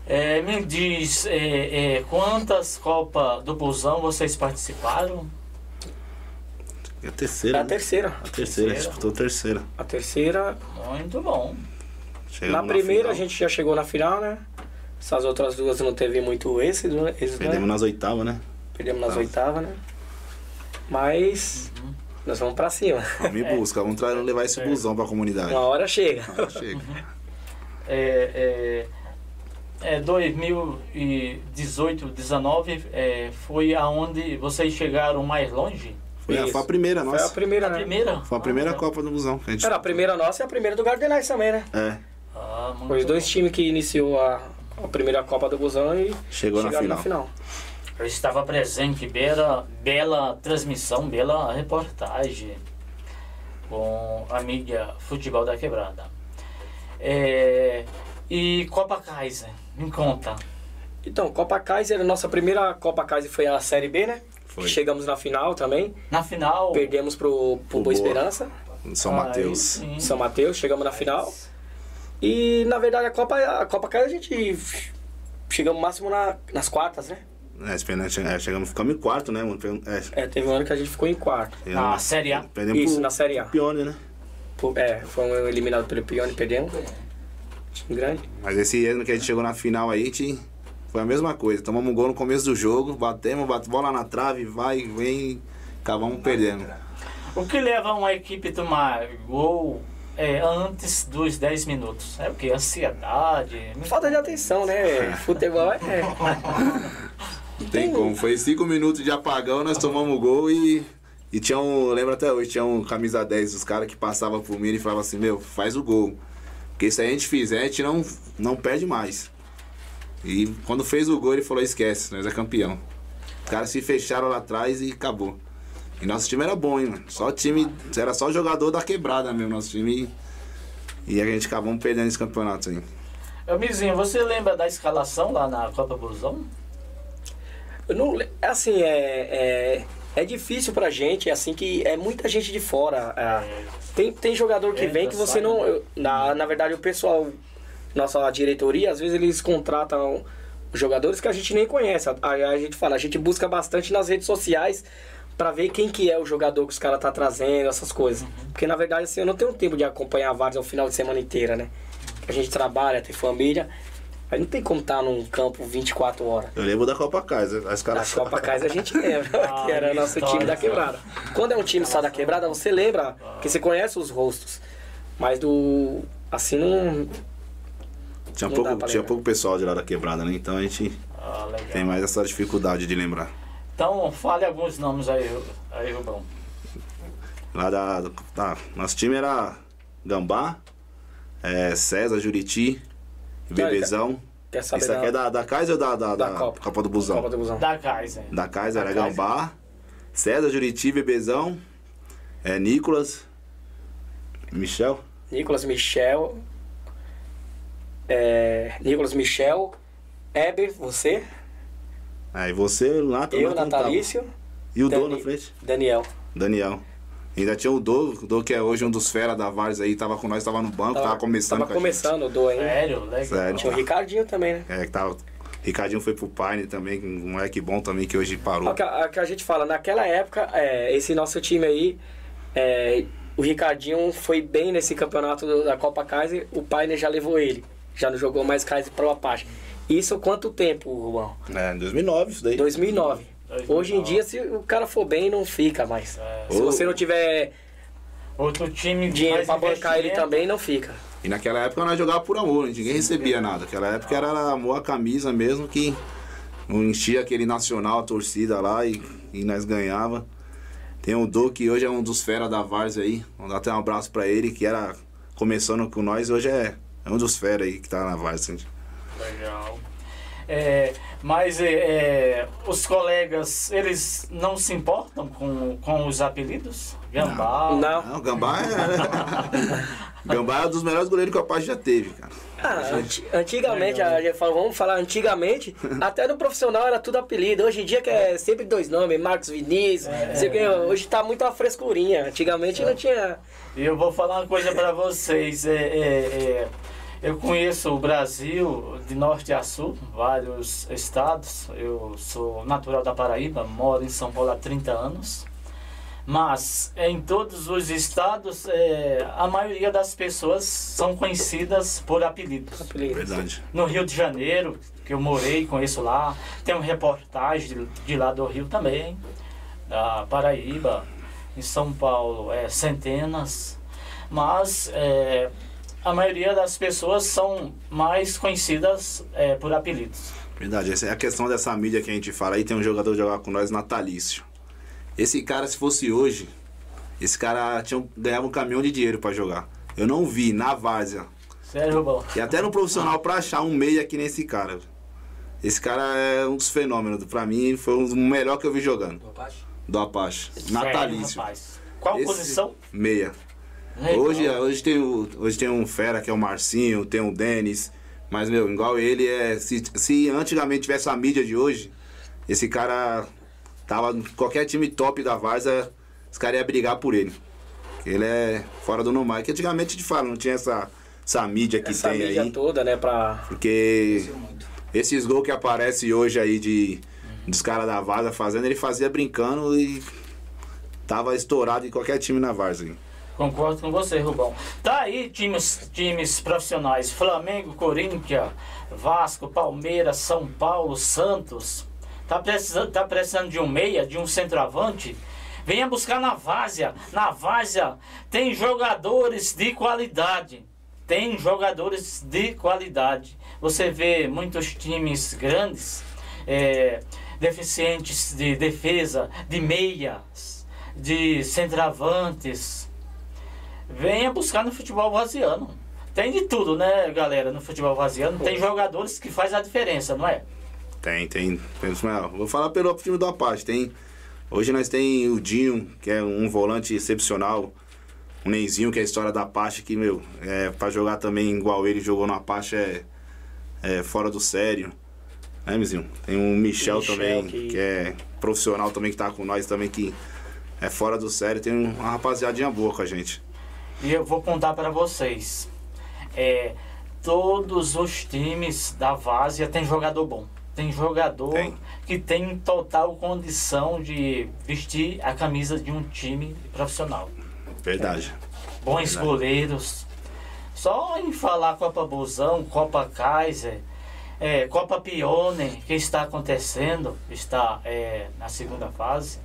É, me diz é, é, quantas Copas do Busão vocês participaram? É a terceira. É a terceira. A terceira, disputou a terceira. A terceira. Muito bom. Chegamos na primeira na a gente já chegou na final, né? Essas outras duas não teve muito êxito, né? Perdemos né? nas oitavas, né? Perdemos nas oitavas, né? Mas uhum. nós vamos pra cima. Vamos em busca, vamos levar esse é. busão pra comunidade. Uma hora chega. Uma hora chega. é, é, é, 2018, 19 é, foi aonde vocês chegaram mais longe? Foi, foi a primeira nossa. Foi a primeira, né? A primeira? Foi a primeira ah, Copa do Busão. A gente... Era a primeira nossa e a primeira do Gardenais também, né? É. Ah, foi os dois times que iniciou a, a primeira Copa do Busão e chegou na final. na final. Eu estava presente, bela, bela transmissão, bela reportagem com a mídia Futebol da Quebrada. É, e Copa Kaiser, me conta. Então, Copa Kaiser, nossa primeira Copa Kaiser foi a Série B, né? Foi. Chegamos na final também. Na final. Perdemos pro, pro Boa. Esperança, São Mateus. São Mateus, chegamos na final. E na verdade a Copa, a Copa caiu, a gente chegamos máximo na, nas quartas, né? É, é, chegamos, ficamos em quarto, né? mano? É, É, teve um ano que a gente ficou em quarto. Na Série A. Perdemos Isso, pro- na Série A. Pione, né? Pô, É, fomos eliminados pelo Pione, perdemos. Time grande. Mas esse ano que a gente chegou na final aí, a gente foi a mesma coisa. Tomamos um gol no começo do jogo, batemos, bate bola na trave, vai, vem, acabamos perdendo. O que leva uma equipe a tomar gol é, antes dos 10 minutos? É o que? Ansiedade? Falta de atenção, né? Futebol é. Não tem como. Foi cinco minutos de apagão, nós tomamos o gol e. E tinha um. Lembra até hoje, tinha um camisa 10 dos caras que passavam por mim e falavam assim, meu, faz o gol. Porque se a gente fizer, a gente não, não perde mais. E quando fez o gol, ele falou, esquece, nós é campeão. Os caras se fecharam lá atrás e acabou. E nosso time era bom, hein, mano. Só time. Era só jogador da quebrada mesmo, nosso time. E a gente acabamos perdendo esse campeonato aí. Ô, Mizinho, você lembra da escalação lá na Copa Busão? Eu não, le- assim, é, é, é difícil pra gente, assim, que é muita gente de fora. é. tem, tem jogador que Entra, vem que você sai, não. né? eu- Na, na verdade, o pessoal, nossa diretoria, às vezes eles contratam jogadores que a gente nem conhece. Aí a gente fala, a gente busca bastante nas redes sociais pra ver quem que é o jogador que os caras tá trazendo, essas coisas. Porque na verdade, assim, eu não tenho tempo de acompanhar vários ao final de semana inteira, né? A gente trabalha, tem família. Aí não tem como estar num campo 24 horas. Eu lembro da Copa Kaiser. As Da caras Copa Kaiser a gente lembra, Ah, que era nosso história, time da quebrada. Quando é um time só da quebrada, você lembra, que você conhece os rostos. Mas do. Assim não. Tinha, Não pouco, tinha pouco pessoal de lá da quebrada, né? Então a gente Ah, tem mais essa dificuldade de lembrar. Então, fale alguns nomes aí, aí Rubão. Lá da. Tá, nosso time era Gambá, é, César, Juriti, Bebezão. Quer saber Isso aqui é da, da Kaiser ou da, da, da da Copa. do Busão? Copa do Busão. Da Kaiser. Da Kaiser Da era Kaiser. Gambá, César, Juriti, Bebezão, é, Nicolas, Michel. Nicolas Michel. É, Nicolas Michel. Eber, você. Aí você lá também. eu, Natalício. E o Dô Dani- na frente? Daniel. Daniel. Ainda tinha o Dô, o Dô que é hoje um dos fera da Vars aí, tava com nós, tava no banco, tava, começando Tava com começando o Do ainda. Sério? Legal. Sério. Tinha o Ricardinho também, né? É, que tava... Ricardinho foi pro Paine também, um moleque bom também que hoje parou. O que, a, que a gente fala, naquela época, é, esse nosso time aí, é, o Ricardinho foi bem nesse campeonato da Copa Kaiser, o Paine já levou ele. Já não jogou mais Kaiser Pro Apache. Isso quanto tempo, Rubão? É, em 2009 isso daí. 2009. 2009. Hoje em dia, se o cara for bem, não fica mais. É. Se Ô. você não tiver Outro time dinheiro pra bancar ele também, não fica. E naquela época nós jogávamos por amor, ninguém recebia nada. Naquela época era amor à camisa mesmo que não enchia aquele nacional, a torcida lá e, e nós ganhava. Tem o Dô que hoje é um dos fera da Vars aí. Vamos dar até um abraço pra ele, que era começando com nós, hoje é, é um dos fera aí que tá na Vars. assim. Legal. É, mas é, é, os colegas, eles não se importam com, com os apelidos? Gambá? Não. Não, Gambá é. Gambá é um dos melhores goleiros que o Apache já teve, cara. Ah, anti- antigamente, a gente fala, vamos falar antigamente, até no profissional era tudo apelido. Hoje em dia que é sempre dois nomes, Marcos Vinícius, que, hoje tá muito a frescurinha. Antigamente não tinha. E eu vou falar uma coisa para vocês. É, é, é, eu conheço o Brasil de norte a sul, vários estados. Eu sou natural da Paraíba, moro em São Paulo há 30 anos. Mas em todos os estados, é, a maioria das pessoas são conhecidas por apelidos. apelido. Verdade. No Rio de Janeiro, que eu morei, conheço lá, tem uma reportagem de, de lá do Rio também, da Paraíba, em São Paulo, é, centenas, mas é, a maioria das pessoas são mais conhecidas é, por apelidos. Verdade, essa é a questão dessa mídia que a gente fala aí. Tem um jogador jogar com nós, Natalício. Esse cara, se fosse hoje, esse cara tinha, um- ganhava um caminhão de dinheiro pra jogar. Eu não vi na várzea. Sério, Rubão? E até no profissional pra achar um meia que nem esse cara. Esse cara é um dos fenômenos. Pra mim, foi um dos melhor que eu vi jogando. Do Apache. Natalício. Sério, rapaz. Qual Esse- posição? Meia. Legal. Hoje, hoje, tem o, hoje tem um fera que é o Marcinho, tem o Denis. Mas, meu, igual ele é. Se, se antigamente tivesse a mídia de hoje, esse cara tava qualquer time top da Varsa, os caras iam brigar por ele. Ele é fora do normal. Que antigamente te fala, não tinha essa, essa mídia que Essa tem mídia aí. toda, né, pra... Porque esses gols que aparecem hoje aí de dos caras da Varsa fazendo, ele fazia brincando e tava estourado em qualquer time na Varsa. Concordo com você, Rubão. Tá aí times, times profissionais: Flamengo, Corinthians, Vasco, Palmeiras, São Paulo, Santos. Tá precisando, tá precisando de um meia, de um centroavante? Venha buscar na Várzea. Na Várzea tem jogadores de qualidade. Tem jogadores de qualidade. Você vê muitos times grandes, é, deficientes de defesa, de meias, de centroavantes. Venha buscar no futebol vaziano. Tem de tudo, né, galera, no futebol vaziano. Tem jogadores que faz a diferença, não é? Tem, tem. Vou falar pelo time do Apache. Tem, hoje nós tem o Dinho, que é um volante excepcional. O Neizinho, que é a história da Apache, que, meu, é, pra jogar também igual ele jogou no Apache é, é fora do sério. Né, Mizinho? Tem o Michel, Michel, também, que- que... é profissional também, que tá com nós também, que é fora do sério. Tem uma rapaziadinha boa com a gente. E eu vou contar para vocês. É, todos os times da Várzea tem jogador bom. Tem jogador Tem. que tem total condição de vestir a camisa de um time profissional. Verdade. Bons Verdade. goleiros. Só em falar Copa Busão, Copa Kaiser, é, Copa Pione, que está acontecendo, está é, na segunda fase,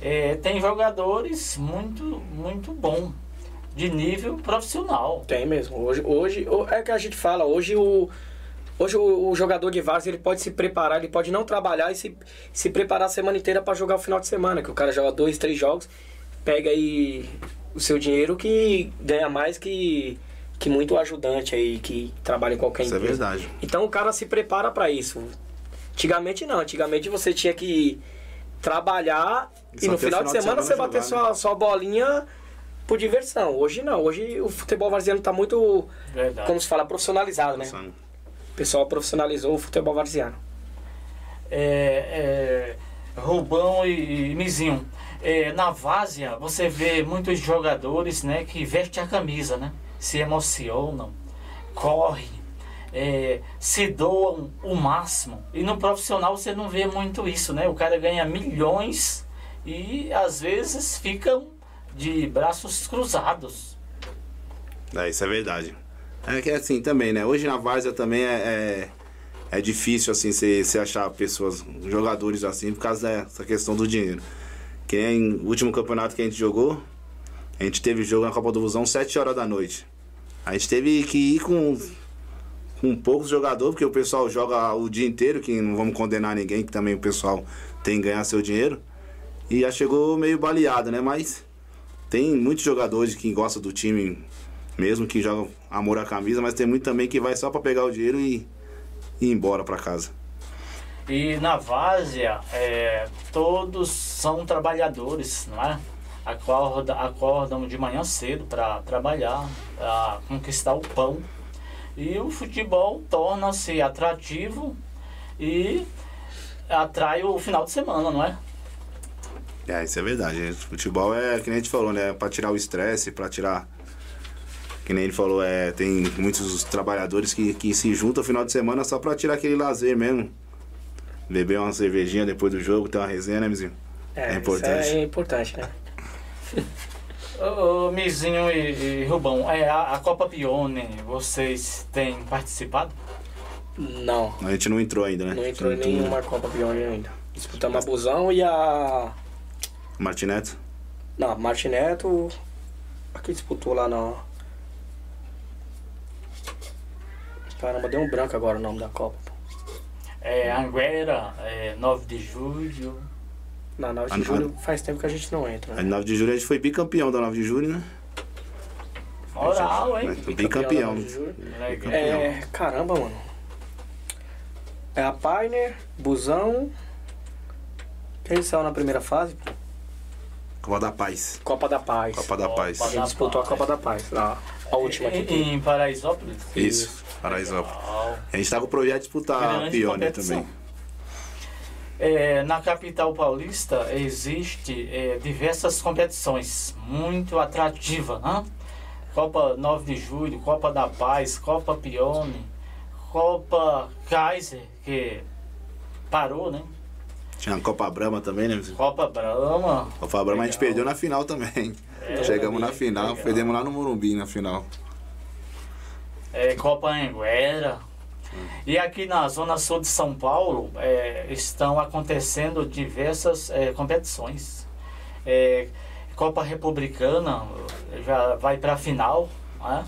é, tem jogadores muito, muito bom, de nível profissional. Tem mesmo. Hoje, hoje o- é que a gente fala, hoje o hoje o, o jogador de Várzea ele pode se preparar, ele pode não trabalhar e se, se preparar a semana inteira para jogar o final de semana, que o cara joga dois, três jogos, pega aí o seu dinheiro que ganha mais que que muito ajudante aí que trabalha em qualquer Isso é empresa. verdade. Então o cara se prepara para isso. Antigamente não, antigamente você tinha que trabalhar E e no final, de semana, você jogar, bater né? sua, sua bolinha por diversão. Hoje não, hoje o futebol varziano tá muito, Verdade. como se fala, profissionalizado, né? O pessoal profissionalizou o futebol varziano. é, é, Rubão e, e Mizinho. É, na Várzea você vê muitos jogadores né, que vestem a camisa, né? Se emocionam, correm, é, se doam o máximo. E no profissional você não vê muito isso, né? O cara ganha milhões e às vezes ficam de braços cruzados. É, isso é verdade. É que é assim também, né? Hoje na Várzea também é, é, é difícil, assim, você achar pessoas, jogadores assim, por causa dessa questão do dinheiro. Que nem o último campeonato que a gente jogou, a gente teve jogo na Copa do Fusão 7 horas da noite. A gente teve que ir com, com poucos jogadores, porque o pessoal joga o dia inteiro, que não vamos condenar ninguém, que também o pessoal tem que ganhar seu dinheiro. E já chegou meio baleado, né? Mas tem muitos jogadores que gostam do time mesmo, que jogam amor à camisa, mas tem muito também que vai só pra pegar o dinheiro e, e ir embora pra casa. E na Várzea, é, todos são trabalhadores, não é? Acorda, acordam de manhã cedo para trabalhar, para conquistar o pão. E o futebol torna-se atrativo e atrai o final de semana, não é? É, isso é verdade. Futebol é, que nem a gente falou, né? Pra tirar o estresse, pra tirar. Que nem ele falou, é, tem muitos trabalhadores que, que se juntam no final de semana só pra tirar aquele lazer mesmo. Beber uma cervejinha depois do jogo, ter uma resenha, né, Mizinho? É importante. Isso é importante, né? Ô, ô, Mizinho e, e Rubão, é, a, a Copa Pione, vocês têm participado? Não, A gente não entrou ainda, né? não entrou em nenhuma Copa Pione ainda. Disputamos a Busão e a... Martineto? Não, Martineto... Aqui disputou lá na... Caramba, deu um branco agora o nome da Copa. pô. É, Anguera, é, 9 de julho. Na 9 Ah, de julho faz tempo que a gente não entra. Né? 9 de julho a gente foi bicampeão da 9 de julho, né? Moral, hein? Bicampeão. 9 de julho. Legal. É, caramba, mano. É a Pioneer, Busão. Quem saiu na primeira fase? Copa da Paz. Copa da Paz. Copa da Copa Paz. A gente disputou a Copa da Paz. A, a última aqui. Em, em Paraisópolis? Isso, Paraisópolis. Legal. A gente tá com o projeto de disputar a Grande Pione competição. também. É, na capital paulista existe é, diversas competições muito atrativas, né? Copa 9 de Julho, Copa da Paz, Copa Pione, Copa Kaiser, que parou, né? Tinha a Copa Brama também, né? Copa Brama. Copa Brama a gente perdeu na final também. É, Chegamos na final, legal. perdemos lá no Morumbi na final. É, Copa Anguera. E aqui na zona sul de São Paulo é, estão acontecendo diversas é, competições. É, Copa Republicana já vai para a final, né?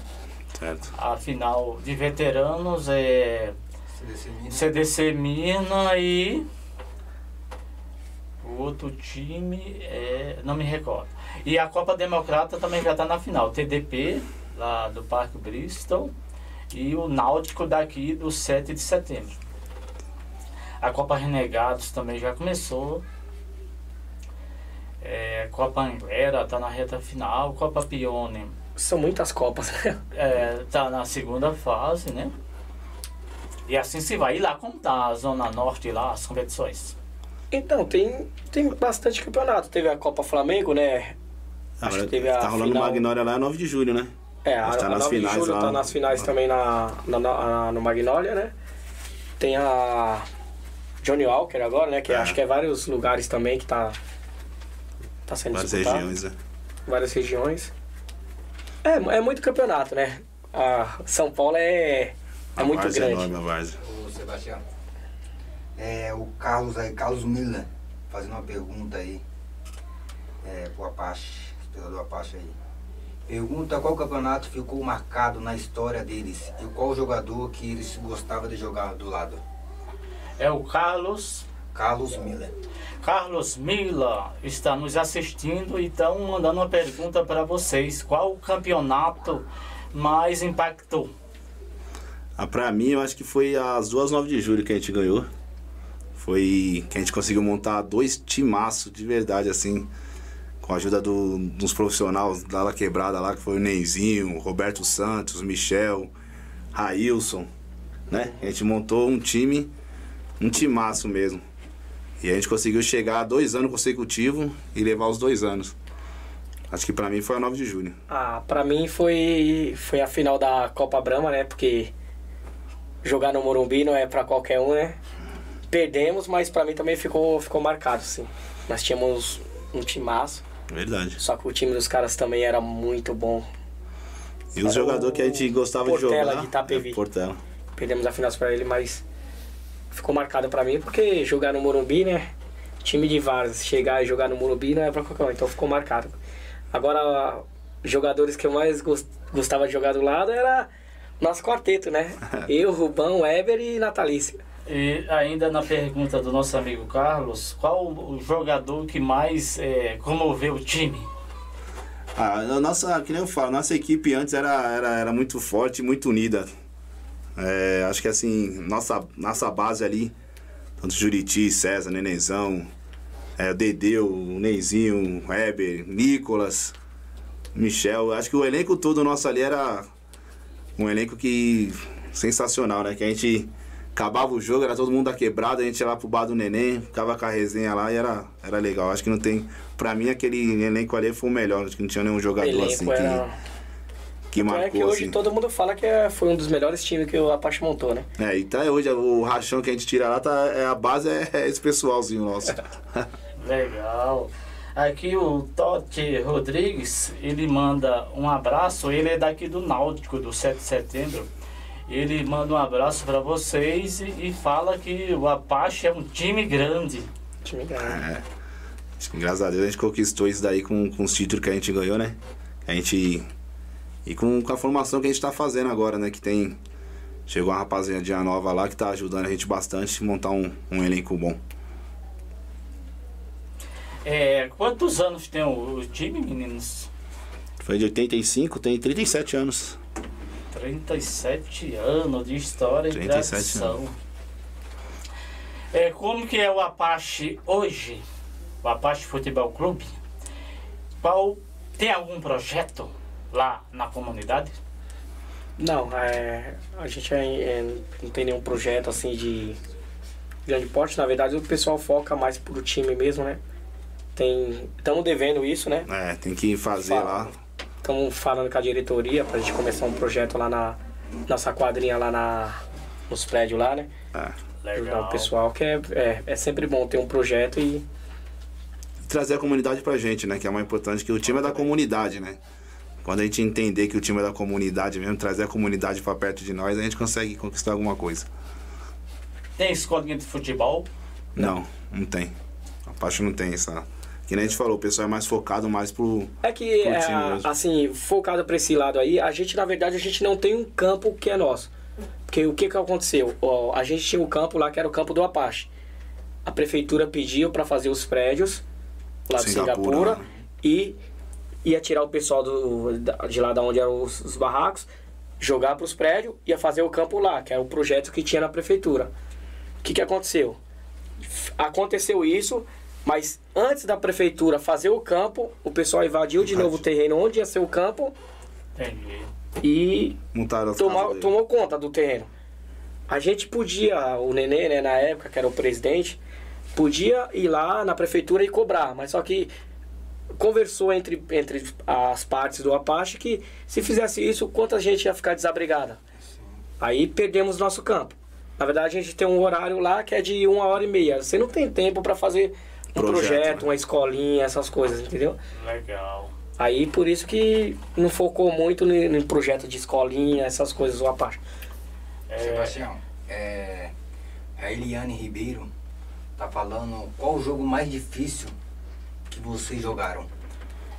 Certo. A final de veteranos é CDC Mina, CDC Mina e o outro time é, não me recordo. E a Copa Democrata também já está na final. TDP, lá do Parque Bristol, e o Náutico daqui do 7 de setembro. A Copa Renegados também já começou. É, Copa Anguera está na reta final. Copa Pione. São muitas Copas, né? É, tá na segunda fase, né? E assim se vai. E lá como tá a Zona Norte lá, as competições? Então, tem, tem bastante campeonato. Teve a Copa Flamengo, né? Acho que teve a tá rolando final... Magnolia lá 9 de julho, né? É, a, tá a nas 9 finais de julho lá. tá nas finais também na, na, na, no Magnolia, né? Tem a Johnny Walker agora, né? Que é. acho que é vários lugares também que tá, tá sendo Várias disputado. regiões, né? Várias regiões. É, é muito campeonato, né? A São Paulo é, é muito grande. É enorme, a Ô, Sebastião. É, o Carlos aí, Carlos Miller, fazendo uma pergunta aí é, pro Apache, do Apache aí. Pergunta qual campeonato ficou marcado na história deles e qual jogador que eles gostavam de jogar do lado. É o Carlos. Carlos Miller. Carlos Miller está nos assistindo e estão mandando uma pergunta para vocês. Qual o campeonato mais impactou? Ah, para mim, eu acho que foi as duas 9 de julho que a gente ganhou. Foi que a gente conseguiu montar dois timaços de verdade, assim, com a ajuda do, dos profissionais da La Quebrada lá, que foi o Neizinho, Roberto Santos, Michel, Railson, né? A gente montou um time, um timaço mesmo. E a gente conseguiu chegar a dois anos consecutivos e levar os dois anos. Acho que para mim foi a 9 de julho. Ah, para mim foi, foi a final da Copa Brama, né? Porque jogar no Morumbi não é para qualquer um, né? Perdemos, mas para mim também ficou, ficou marcado, sim. Nós tínhamos um timaço. Verdade. Só que o time dos caras também era muito bom. E os jogadores que a gente gostava Portela de jogar. De Itapevi. É, Portela. Perdemos a final para ele, mas ficou marcado para mim porque jogar no Morumbi, né? Time de Vars, chegar e jogar no Morumbi não é pra qualquer um, então ficou marcado. Agora, jogadores que eu mais gostava de jogar do lado era nosso quarteto, né? eu, Rubão, Weber e Natalícia. E ainda na pergunta do nosso amigo Carlos, qual o jogador que mais é, comoveu o time? Ah, a nossa, que nem eu falo, nossa equipe antes era, era, era muito forte, muito unida. É, acho que assim, nossa, nossa base ali, tanto Juriti, César, Nenenzão, é, Dedeu, Neizinho, o Weber, Nicolas, Michel, acho que o elenco todo nosso ali era um elenco que sensacional, né? Que a gente acabava o jogo, era todo mundo da quebrada, a gente ia lá pro bar do neném, ficava com a resenha lá e era, era legal. Acho que não tem. Pra mim, aquele elenco ali foi o melhor, acho que não tinha nenhum jogador assim era... que, que marcou. É que hoje assim. todo mundo fala que é, foi um dos melhores times que o Apache montou, né? É, e tá hoje o rachão que a gente tira lá, tá, é, a base é, é esse pessoalzinho nosso. legal. Aqui o Totti Rodrigues, ele manda um abraço, ele é daqui do Náutico, do 7 de setembro. Ele manda um abraço para vocês e, e, fala que o Apache é um time grande. Time grande. É. Acho que, graças a Deus a gente conquistou isso daí com, com os títulos que a gente ganhou, né? A gente. E com, com a formação que a gente está fazendo agora, né? Que tem. Chegou uma rapaziada nova lá que está ajudando a gente bastante a montar um, um elenco bom. É, quantos anos tem o, o time, meninos? Foi de 85, tem 37 anos. 37 anos de história e tradição. Anos. É, como que é o Apache hoje? O Apache Futebol Clube? Qual tem algum projeto lá na comunidade? Não, é, a gente é, é, não tem nenhum projeto assim de grande porte. Na verdade, o pessoal foca mais pro time mesmo, né? Tem. Estamos devendo isso, né? É, tem que fazer Fala. lá. Estamos falando com a diretoria pra gente começar um projeto lá na nossa quadrinha lá na, nos prédios lá, né? É. Ajudar Legal. o pessoal, que é, é, é sempre bom ter um projeto e Trazer a comunidade pra gente, né? Que é o mais importante, que o time é da comunidade, né? Quando a gente entender que o time é da comunidade mesmo, trazer a comunidade pra perto de nós, a gente consegue conquistar alguma coisa. Tem escolinha de futebol? Não, não tem. A parte não tem essa. Que nem a gente falou, o pessoal é mais focado mais pro. É que, Pro é, assim, focado pra esse lado aí, a gente, na verdade, a gente não tem um campo que é nosso. Porque o que que aconteceu? Ó, a gente tinha um campo lá que era o campo do Apache. A prefeitura pediu pra fazer os prédios lá de Singapura, Singapura né? e ia tirar o pessoal do, de lá da onde eram os, os barracos, jogar pros prédios, ia fazer o campo lá, que era o projeto que tinha na prefeitura. O que que aconteceu? Aconteceu isso, mas antes da prefeitura fazer o campo, o pessoal invadiu de novo o terreno onde ia ser o campo Entendi. e Montaram tomou, tomou conta do terreno. A gente podia, o Nenê, né, na época, que era o presidente, podia ir lá na prefeitura e cobrar, mas só que conversou entre, entre as partes do Apache que se fizesse isso, quanta gente ia ficar desabrigada. Aí perdemos nosso campo. Na verdade, a gente tem um horário lá que é de uma hora e meia. Você não tem tempo para fazer um Projeto, projeto, né? uma escolinha, essas coisas, entendeu? Legal. Aí por isso que não focou muito no, no projeto de escolinha, essas coisas do Apache. Sebastião, é, a Eliane Ribeiro tá falando qual o jogo mais difícil que vocês jogaram.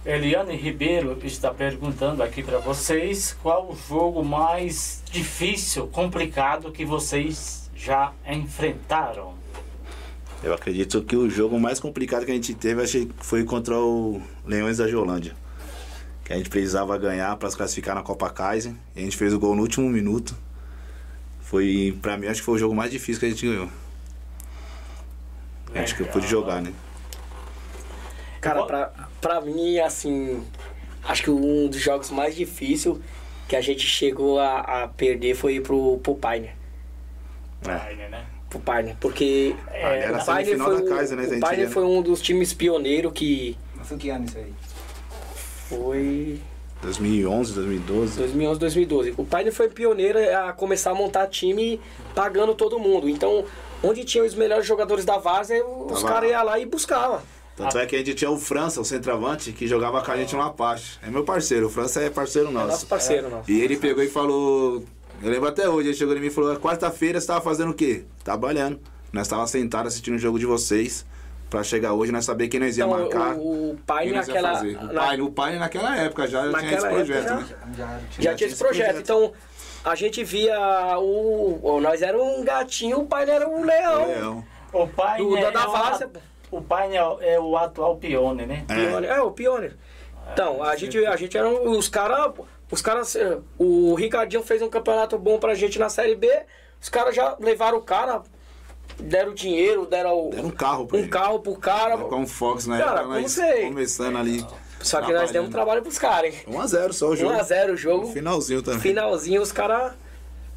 Eliane Ribeiro está perguntando aqui para vocês qual o jogo mais difícil, complicado que vocês já enfrentaram. Eu acredito que o jogo mais complicado que a gente teve achei foi contra o Leões da Geolândia. Que a gente precisava ganhar para se classificar na Copa Kaiser. E a gente fez o gol no último minuto. Foi, pra mim, acho que foi o jogo mais difícil que a gente ganhou. Acho que eu pude Legal. jogar, né? Cara, pra, pra mim, assim, acho que um dos jogos mais difíceis que a gente chegou a, a perder foi pro, pro Pioneer. É. Pioneer, né? Pro Pioneer, porque Ah, é, era o semifinal foi, da Kaiser, né, o né? foi um dos times pioneiros que Mas foi que ano isso aí? foi 2011, 2012. 2011, 2012. O Pioneer foi pioneiro a começar a montar time pagando todo mundo. Então, onde tinha os melhores jogadores da Várzea, os caras lá. iam lá e buscavam. Tanto é que a gente tinha o França, o centroavante, que jogava com a gente no Apache. É meu parceiro, o França é parceiro É nosso nosso. parceiro, nosso. E ele pegou e falou. Eu lembro até hoje, ele chegou em mim e falou: quarta-feira você tava fazendo o quê? Trabalhando. Nós tava sentados assistindo o jogo de vocês. Pra chegar hoje, nós saber quem nós ia Então, marcar. o, o ia naquela... fazer. O na- pai, o pai naquela época já, já tinha esse projeto, época né? Já, Já tinha tinha esse projeto. projeto. Então, a gente via o. o- Nós era um gatinho, o pai era um leão. Leão. O Pioneer Do- da- da é o Várzea. O Pioneer é o atual Pioneer, né? É. Pioneer. É, o Pioneer. Então, a gente, a gente era um- os caras. Os caras. eh, O Ricardinho fez um campeonato bom pra gente na Série B. Os caras já levaram o cara, deram dinheiro, deram, Era um carro pra um ele. carro pro cara. Com o Fox na Cara, época, sei. começando ali. Só que nós demos trabalho pros caras, hein? 1x0 só o jogo. 1x0 o jogo. Finalzinho também. Finalzinho os caras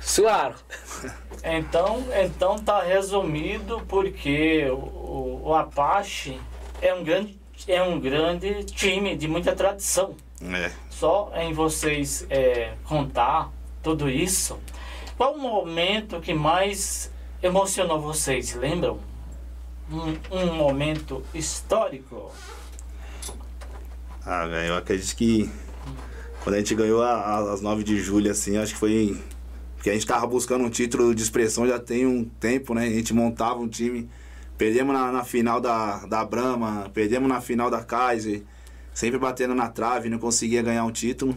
suaram. Então, então tá resumido porque o, o Apache é um grande é um grande time de muita tradição. É. Só em vocês é, contar tudo isso, qual o momento que mais emocionou vocês? Lembram? Um, um momento histórico? Ah, velho, eu acredito que quando a gente ganhou a- a- as 9 de julho, assim, acho que foi. Porque a gente tava buscando um título de expressão já tem um tempo, né? A gente montava um time. Perdemos na, na final da, da Brahma, perdemos na final da Kaiser, sempre batendo na trave, não conseguia ganhar um título.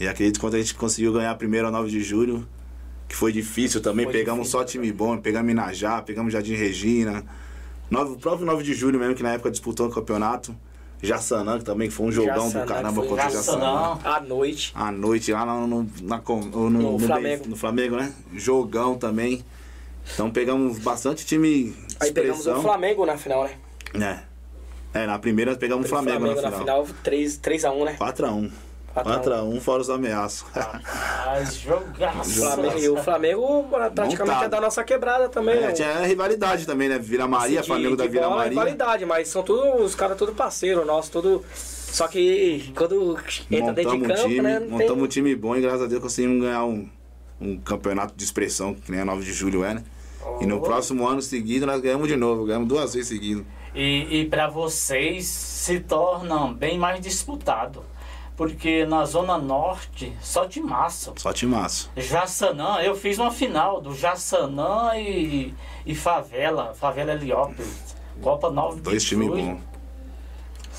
E acredito que quando a gente conseguiu ganhar a primeira 9 de julho, que foi difícil também, Foi pegamos difícil só time bom, pegamos Inajá, pegamos Jardim Regina. Nove, o próprio 9 de julho mesmo, que na época disputou o campeonato. Jaçanã, que também foi um jogão Jaçanã, do caramba contra o Jaçanã. Jaçanã. À noite. À noite, lá no, no, na no, No Flamengo. Benf- no Flamengo, né? Jogão também. Então pegamos bastante time Aí pegamos o Flamengo na final, né? É. É, na primeira pegamos o Flamengo, na final. na final, 3, 3x1, né? 4x1. 4x1 fora os ameaços. Rapaz, jogaço. Flamengo- e o Flamengo praticamente Montado. é da nossa quebrada também. É, né? tinha rivalidade também, né? Vila Maria, De- Flamengo de da Vila bola é Maria. rivalidade, mas são tudo, os caras tudo parceiro nosso, tudo. Só que quando entra dentro de um campo, time, né? Montamos tem... um time bom e graças a Deus conseguimos ganhar um, um campeonato de expressão, que nem a 9 de julho é, né? E no Oh. próximo ano seguido nós ganhamos de novo, ganhamos duas vezes seguido. E, e para vocês se torna bem mais disputado. Porque na Zona Norte, só de massa. Só timaço. Jaçanã, eu fiz uma final do Jaçanã e, e Favela, Favela Heliópolis. Copa 9 Dois de times bons.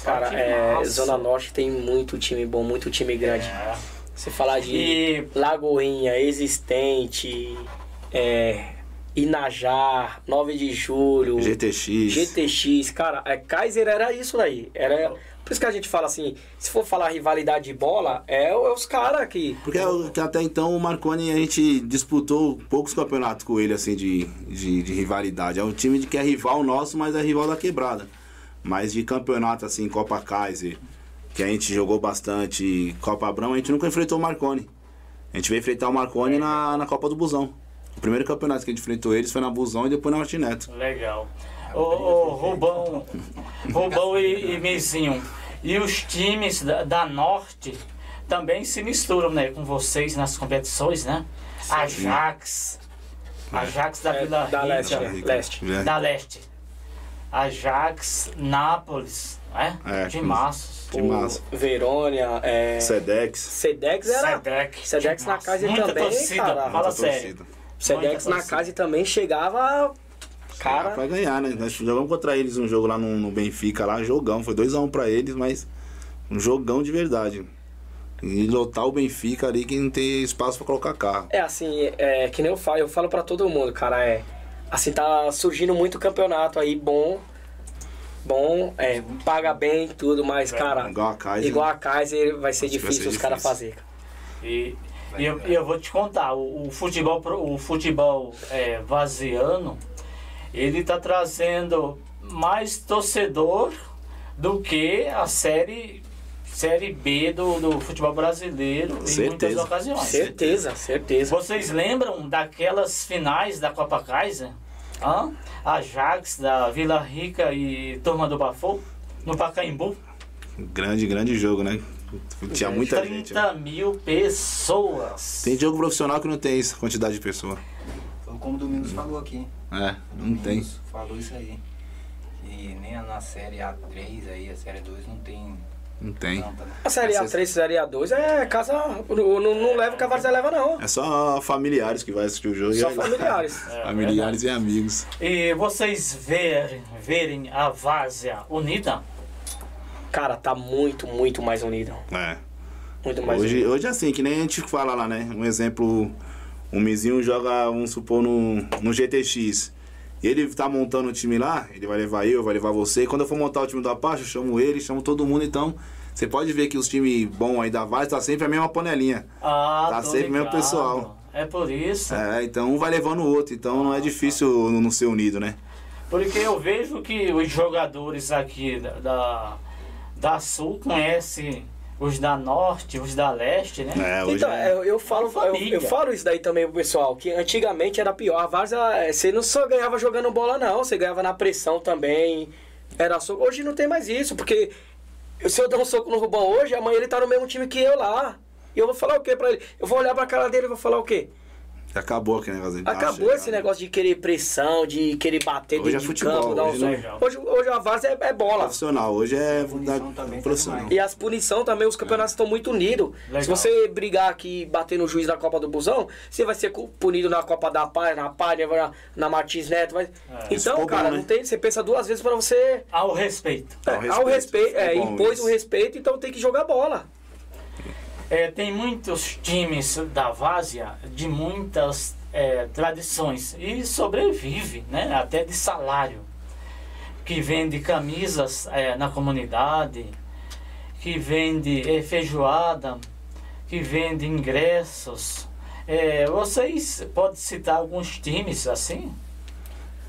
Cara, de é, massa. Zona Norte tem muito time bom, muito time grande. É. Se falar de E Lagoinha, Existente, é, Inajá, 9 de Julho, GTX. GTX, cara, é, Kaiser era isso daí. Era, por isso que a gente fala assim, se for falar rivalidade de bola, é, é os caras que. Porque que até então o Marconi a gente disputou poucos campeonatos com ele, assim, de, de, de rivalidade. É um time de que é rival nosso, mas é rival da quebrada. Mas de campeonato, assim, Copa Kaiser, que a gente jogou bastante, Copa Abrão, a gente nunca enfrentou o Marconi. A gente veio enfrentar o Marconi na, na Copa do Busão. O primeiro campeonato que a gente enfrentou eles foi na Busão e depois na Martineto. Legal. Ô, ô Rubão, Rubão e, e Mizinho, e os times da, da Norte também se misturam né, com vocês nas competições, né? Ajax, Ajax da É, Vila da Rica, Leste, né? Leste. É. da Leste, Ajax, Nápoles, né? É, de Maços, De massa. o Verônia, é, Sedex. Sedex era. Sedex de na casa Muita também, torcida, cara. fala Muita sério. torcida. Sedex na casa também chegava. Cara, Cara, pra ganhar, né? Nós jogamos contra eles um jogo lá no, no Benfica, lá, jogão. Foi 2x1 pra eles, mas um jogão de verdade. E lotar o Benfica ali que não tem espaço pra colocar carro. é assim, é que nem eu falo, eu falo pra todo mundo, cara, é. Assim, tá surgindo muito campeonato aí bom. Bom, é, paga bem tudo, mas, cara, Igual a Kaiser. igual a Kaiser vai ser que vai difícil ser os caras difícil. fazer. E, e eu, eu vou te contar, o, o futebol, o futebol é, vaziano, ele tá trazendo mais torcedor do que a série, série B do, do futebol brasileiro em muitas Certeza. ocasiões. Certeza, certeza. Vocês lembram daquelas finais da Copa Kaiser? Hã? Ajax da Vila Rica e Turma do Bafô, no Pacaembu? Grande, grande jogo, né? Tinha muita 30 gente. né? mil pessoas. Tem jogo profissional que não tem essa quantidade de pessoa. Foi como o Domingos falou aqui. É, não tem. Domingos Falou isso aí. E nem na série A3 aí, a série 2 não tem Não tem. né? A série Essas- A3 e série A2 é casa. Não, não, não leva o que a Várzea leva, não. É só familiares que vai assistir o jogo. Só aí- familiares. É, familiares e amigos. E vocês verem, verem a Várzea unida? Cara, tá muito, muito mais unido. É. Muito mais Hoje, unido. hoje é assim, que nem a gente fala lá, né? Um exemplo, o Mizinho joga, vamos supor, no, no GTX. Ele tá montando o time lá, ele vai levar eu, vai levar você. Quando eu for montar o time do Apache, eu chamo ele, chamo todo mundo. Então, você pode ver que os times bons aí da Vaz tá sempre a mesma panelinha. Ah, Tá sempre mesmo ligado. pessoal. É por isso. É, então um vai levando o outro. Então não é difícil não não ser unido, né? Porque eu vejo que os jogadores aqui da, da, da Sul conhecem os da Norte, os da Leste, né? É, Então, é- eu, eu falo, eu, eu falo isso daí também pro pessoal, que antigamente era pior. A Várzea, eh, você não só ganhava jogando bola, não. Você ganhava na pressão também. Era soco. Hoje não tem mais isso, porque se eu der um soco no Rubão hoje, amanhã ele tá no mesmo time que eu lá. E eu vou falar o quê pra ele? Eu vou olhar pra cara dele e vou falar o quê? Acabou aquele negócio. de Acabou esse né? negócio de querer pressão, de querer bater Hoje dentro é de futebol, campo, dar um hoje não é. Hoje, hoje a Várzea é, é bola. Profissional, hoje é Punição da- tá profissional. demais. E as punição também, os campeonatos estão muito unidos. Legal. Se você brigar aqui e bater no juiz da Copa do Busão, você vai ser punido na Copa da Paz, na Palha, na, na Martins Neto. Vai... Isso Então, cara, bom, né? não tem, você pensa duas vezes pra você. Ao respeito. É, Ao ao respeito, respeito, é, impôs isso. o respeito, então tem que jogar bola. É, tem muitos times da Várzea de muitas é, tradições e sobrevive, né? Até de salário. Que vende camisas é, na comunidade, que vende é, feijoada, que vende ingressos. É, vocês podem citar alguns times assim?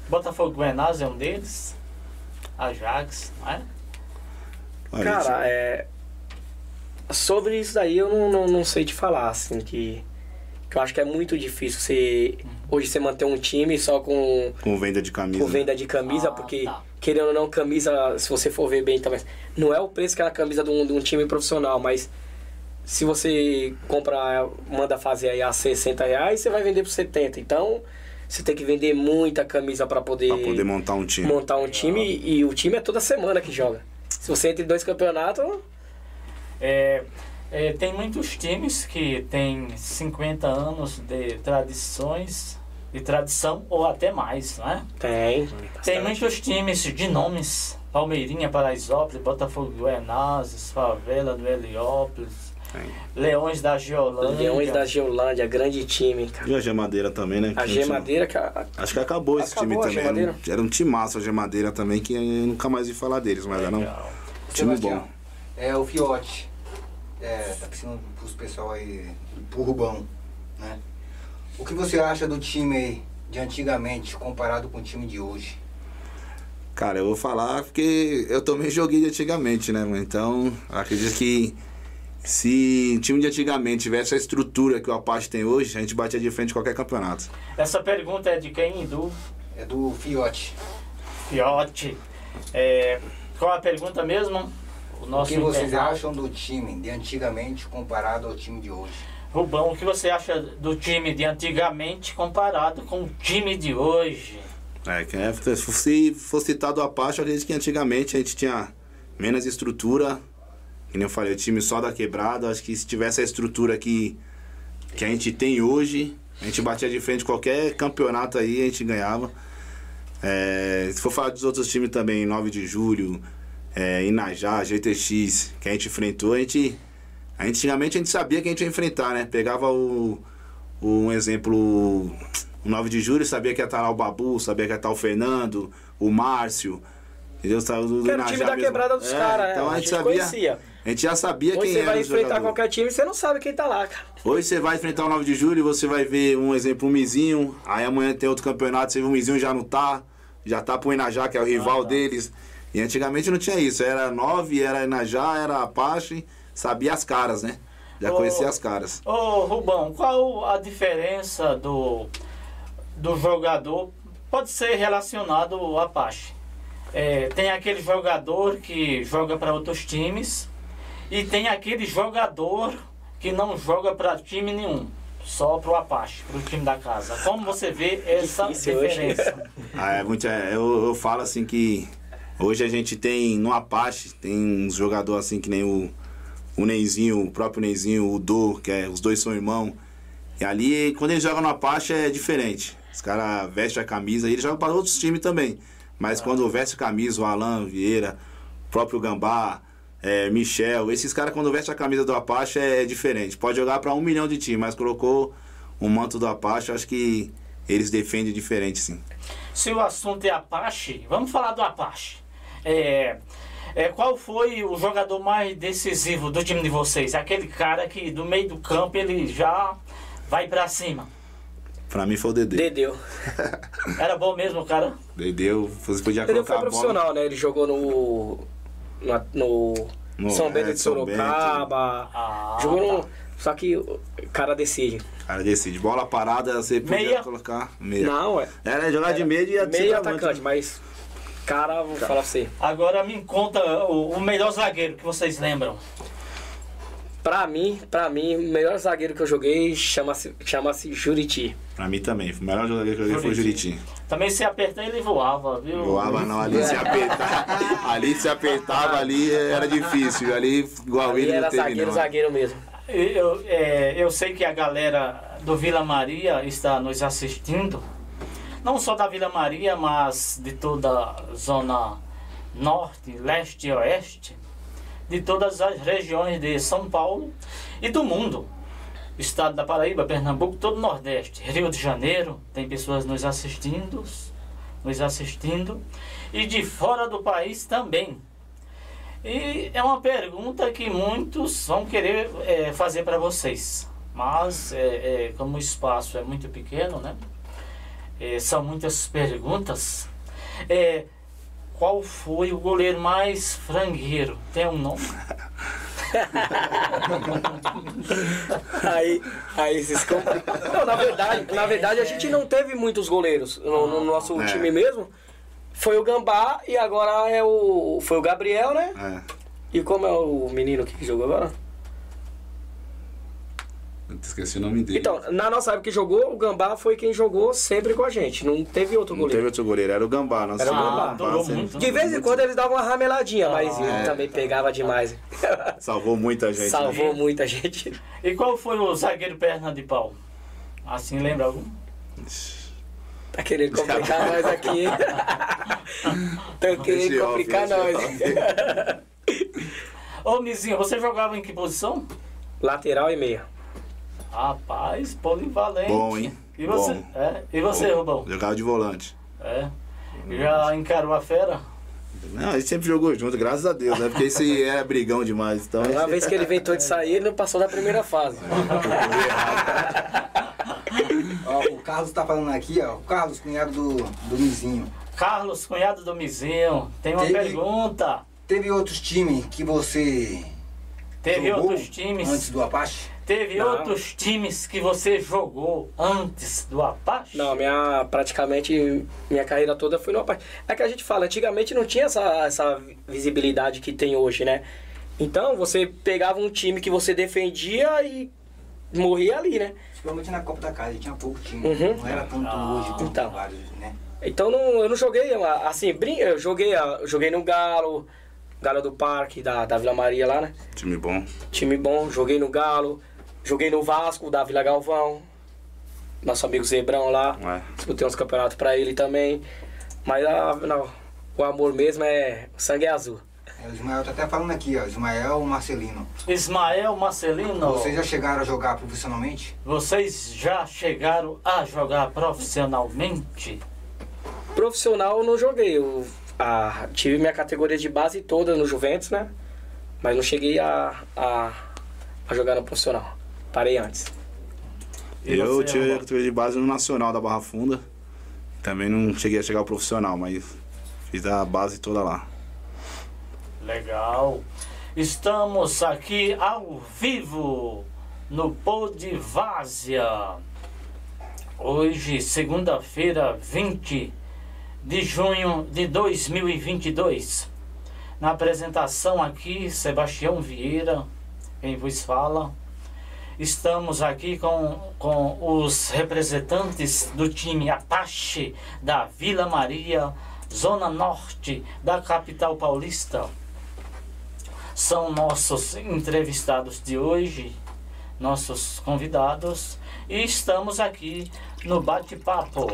Botafogo Guenaz é um deles. Ajax, não é? Cara, é. Sobre isso daí eu não, não, não sei te falar, assim, que, que eu acho que é muito difícil você, hoje você manter um time só com, Com venda de camisa. com venda de camisa, Ah, porque tá. querendo ou não, camisa, se você for ver bem também, não é o preço que é a camisa de um, de um time profissional, mas se você compra, manda fazer aí a 60 reais, você vai vender por 70. Então, você tem que vender muita camisa para poder, Pra poder montar um time. montar um time e, e o time é toda semana que joga. Se você entra em dois campeonatos, É, é, tem muitos times que têm 50 anos de tradições, de tradição ou até mais, não é? tem. Tem muitos times de nomes. Palmeirinha, Paraisópolis, Botafogo do Enazes, Favela do Heliópolis. Leões da Geolândia. Leões da Geolândia, grande time, cara. E a Gemadeira também, né? A Que Gemadeira, cara, Acho que acabou esse Acabou time a também. Era um, era um timaço a Gemadeira também, que eu nunca mais vi falar deles, mas era um Legal. time Sebastião, bom. É o Fiote. É, tá precisando pros pessoal aí, pro Rubão, né? O que você acha do time aí de antigamente comparado com o time de hoje? Cara, eu vou falar porque eu também joguei de antigamente, né? mano? Então, acredito que se o time de antigamente tivesse a estrutura que o Apache tem hoje, a gente batia de frente em qualquer campeonato. Essa pergunta é de quem? Do É do Fiote. Fiote. É, qual a pergunta mesmo? O O nosso que vocês internauta. acham do time de antigamente comparado ao time de hoje? Rubão, o que você acha do time de antigamente comparado com o time de hoje? É, que é, se fosse citado o Apache, eu acredito que antigamente a gente tinha menos estrutura. Que nem eu falei, o time só da quebrada. Acho que se tivesse a estrutura que, que a gente tem hoje, a gente batia de frente qualquer campeonato aí, a gente ganhava. É, se for falar dos outros times também, 9 de julho, é, Inajá, GTX, que a gente enfrentou, a gente, a gente. Antigamente a gente sabia que a gente ia enfrentar, né? Pegava o, o- um exemplo, o 9 de julho, sabia que ia estar lá o Babu, sabia que ia estar o Fernando, o Márcio. Entendeu? Do Que era o time da mesmo. quebrada dos É, caras, né? Então a a gente sabia. conhecia. A gente já sabia Hoje quem você era. vai os enfrentar jogadores. qualquer time e você não sabe quem tá lá, cara. Hoje você vai enfrentar o 9 de julho e você vai ver um exemplo, um Mizinho. Aí amanhã tem outro campeonato, você vê o Mizinho já não tá. Já tá pro Inajá, que é o rival tá. deles. E antigamente não tinha isso. Era 9, era Inajá, era Apache. Sabia as caras, né? Já Ô. conhecia as caras. Ô Rubão, qual a diferença do, do jogador? Pode ser relacionado ao Apache. É, tem aquele jogador que joga para outros times e tem aquele jogador que não joga para time nenhum, só para o Apache, para o time da casa. Como você vê essa Difícil diferença? Ah, é muito, é, eu, eu falo assim que hoje a gente tem no Apache, tem uns jogadores assim que nem o, o Neizinho, o próprio Neizinho, o Do, que é, os dois são irmãos. E ali, quando eles jogam no Apache é diferente. Os caras vestem a camisa e eles jogam para outros times também. Mas quando veste a camisa, o Alan Vieira, o próprio Gambá, é, Michel, esses caras quando veste a camisa do Apache é diferente. Pode jogar para um milhão de times, mas colocou o manto do Apache, acho que eles defendem diferente sim. Se o assunto é Apache, vamos falar do Apache. É, é, qual foi o jogador mais decisivo do time de vocês? Aquele cara que do meio do campo ele já vai pra cima. Pra mim foi o Dedê. Dedeu. Era bom mesmo, cara? Dedê, você podia Dedeu colocar foi a bola. profissional, né? Ele jogou no. No, No- São Bento é, de Sorocaba. Ah, jogou no. tá. Só que o cara decide. Cara, decide. Bola parada, você podia Meia? colocar meia. Não, é. Era jogar de meia e ia Meio ser atacante, mas. Cara, vou falar pra você. Agora me conta o, o melhor zagueiro que vocês lembram. Pra mim, pra mim, o melhor zagueiro que eu joguei chama-se chama Juriti. Pra mim também. O melhor jogador que eu joguei foi o Juriti. Juriti. Também se apertar ele voava, viu? Voava não, ali se apertava. ali se apertava, ali era difícil. Ali, igual Ali ele, era não teve zagueiro, não. zagueiro mesmo. Eu, é, eu sei que a galera do Vila Maria está nos assistindo, não só da Vila Maria, mas de toda a zona norte, leste e oeste, de todas as regiões de São Paulo e do mundo. Estado da Paraíba, Pernambuco, todo o Nordeste, Rio de Janeiro, tem pessoas nos assistindo, nos assistindo, e de fora do país também. E é uma pergunta que muitos vão querer é, fazer para vocês. Mas, é, é, como o espaço é muito pequeno, né? É, são muitas perguntas. É, qual foi o goleiro mais frangueiro? Tem um nome? aí, aí vocês. Não, na verdade, na verdade a gente não teve muitos goleiros no, no nosso É. time mesmo. Foi o Gambá e agora é o. Foi o Gabriel, né? É. E como é o menino que jogou agora? Esqueci o nome dele. Então, na nossa época que jogou, o Gambá foi quem jogou sempre com a gente. Não teve outro não teve goleiro. outro goleiro, era o Gambá. Nosso Era o goleiro Gambá. Durou sempre- muito, De vez em quando eles davam uma rameladinha, mas ele é. também pegava demais. Salvou muita gente. Salvou né? muita gente. E qual foi o zagueiro perna de pau? Assim, lembra algum? Tá querendo complicar nós aqui. Tá querendo complicar nós. Ô, Mizinho, você jogava em que posição? Lateral e meia. Rapaz, polivalente. Bom, hein? E você, Bom. é? e você Rubão? Jogava de volante. É. Já encarou a fera? Não, a gente sempre jogou junto, graças a Deus, né? Porque esse era brigão demais. Então, Uma vez que ele inventou de sair, ele não passou da primeira fase. Ó, o Carlos tá falando aqui, ó. O Carlos, cunhado do, do Mizinho. Carlos, cunhado do Mizinho, tem uma Teve- pergunta. Teve outros times que você Teve jogou outros times. antes do Apache? Teve Não. outros times que você jogou antes do Apache? Não, minha praticamente minha carreira toda foi no Apache. É que a gente fala, antigamente não tinha essa, essa visibilidade que tem hoje, né? Então você pegava um time que você defendia e morria ali, né? Principalmente na Copa da Casa, tinha pouco time. Uhum. Não era tanto Ah, hoje como então. vários, né? Então não, eu não joguei assim, brin- eu joguei, eu joguei no Galo, Galo do Parque, da, da Vila Maria lá, né? Time bom. Time bom, joguei no Galo, joguei no Vasco, da Vila Galvão, nosso amigo Zebrão lá, É. disputei uns campeonatos pra ele também. Mas ah, não, o amor mesmo é o sangue é azul. É, O Ismael tá até falando aqui, ó. Ismael Marcelino. Ismael Marcelino, Vocês já chegaram a jogar profissionalmente? vocês já chegaram a jogar profissionalmente? Profissional eu não joguei, eu ah, tive minha categoria de base toda no Juventus, né? Mas não cheguei a, a, a jogar no profissional. Parei antes. Eu você, tive Rubão? categoria de base no Nacional da Barra Funda. Também não cheguei a chegar ao profissional, mas fiz a base toda lá. Legal. Estamos aqui ao vivo no Podvásia. Hoje, segunda-feira, 20 de junho de 2022. Na apresentação aqui, Sebastião Vieira, quem vos fala. Estamos aqui com, com os representantes do time Apache da Vila Maria, Zona Norte da capital paulista. São nossos entrevistados de hoje, nossos convidados, e estamos aqui no bate-papo,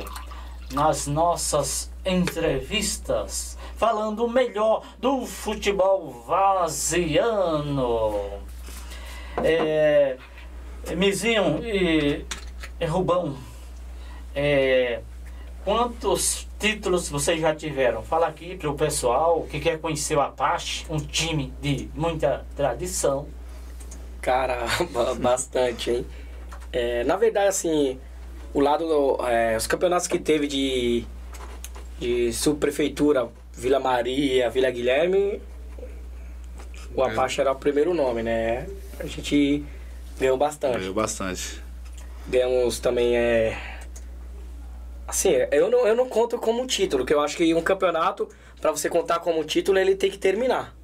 nas nossas entrevistas, falando o melhor do futebol vaziano. É, Mizinho e, e Rubão, é, quantos títulos vocês já tiveram? Fala aqui para o pessoal que quer conhecer o Apache, um time de muita tradição. Caramba, bastante, hein? É, na verdade, assim, o lado, do- é, os campeonatos que teve de, de subprefeitura, Vila Maria, Vila Guilherme, o É. Apache era o primeiro nome, né? A gente ganhou bastante. Ganhou bastante. Ganhamos também, é... Assim, eu não, eu não conto como título, que eu acho que um campeonato, pra você contar como título, ele tem que terminar.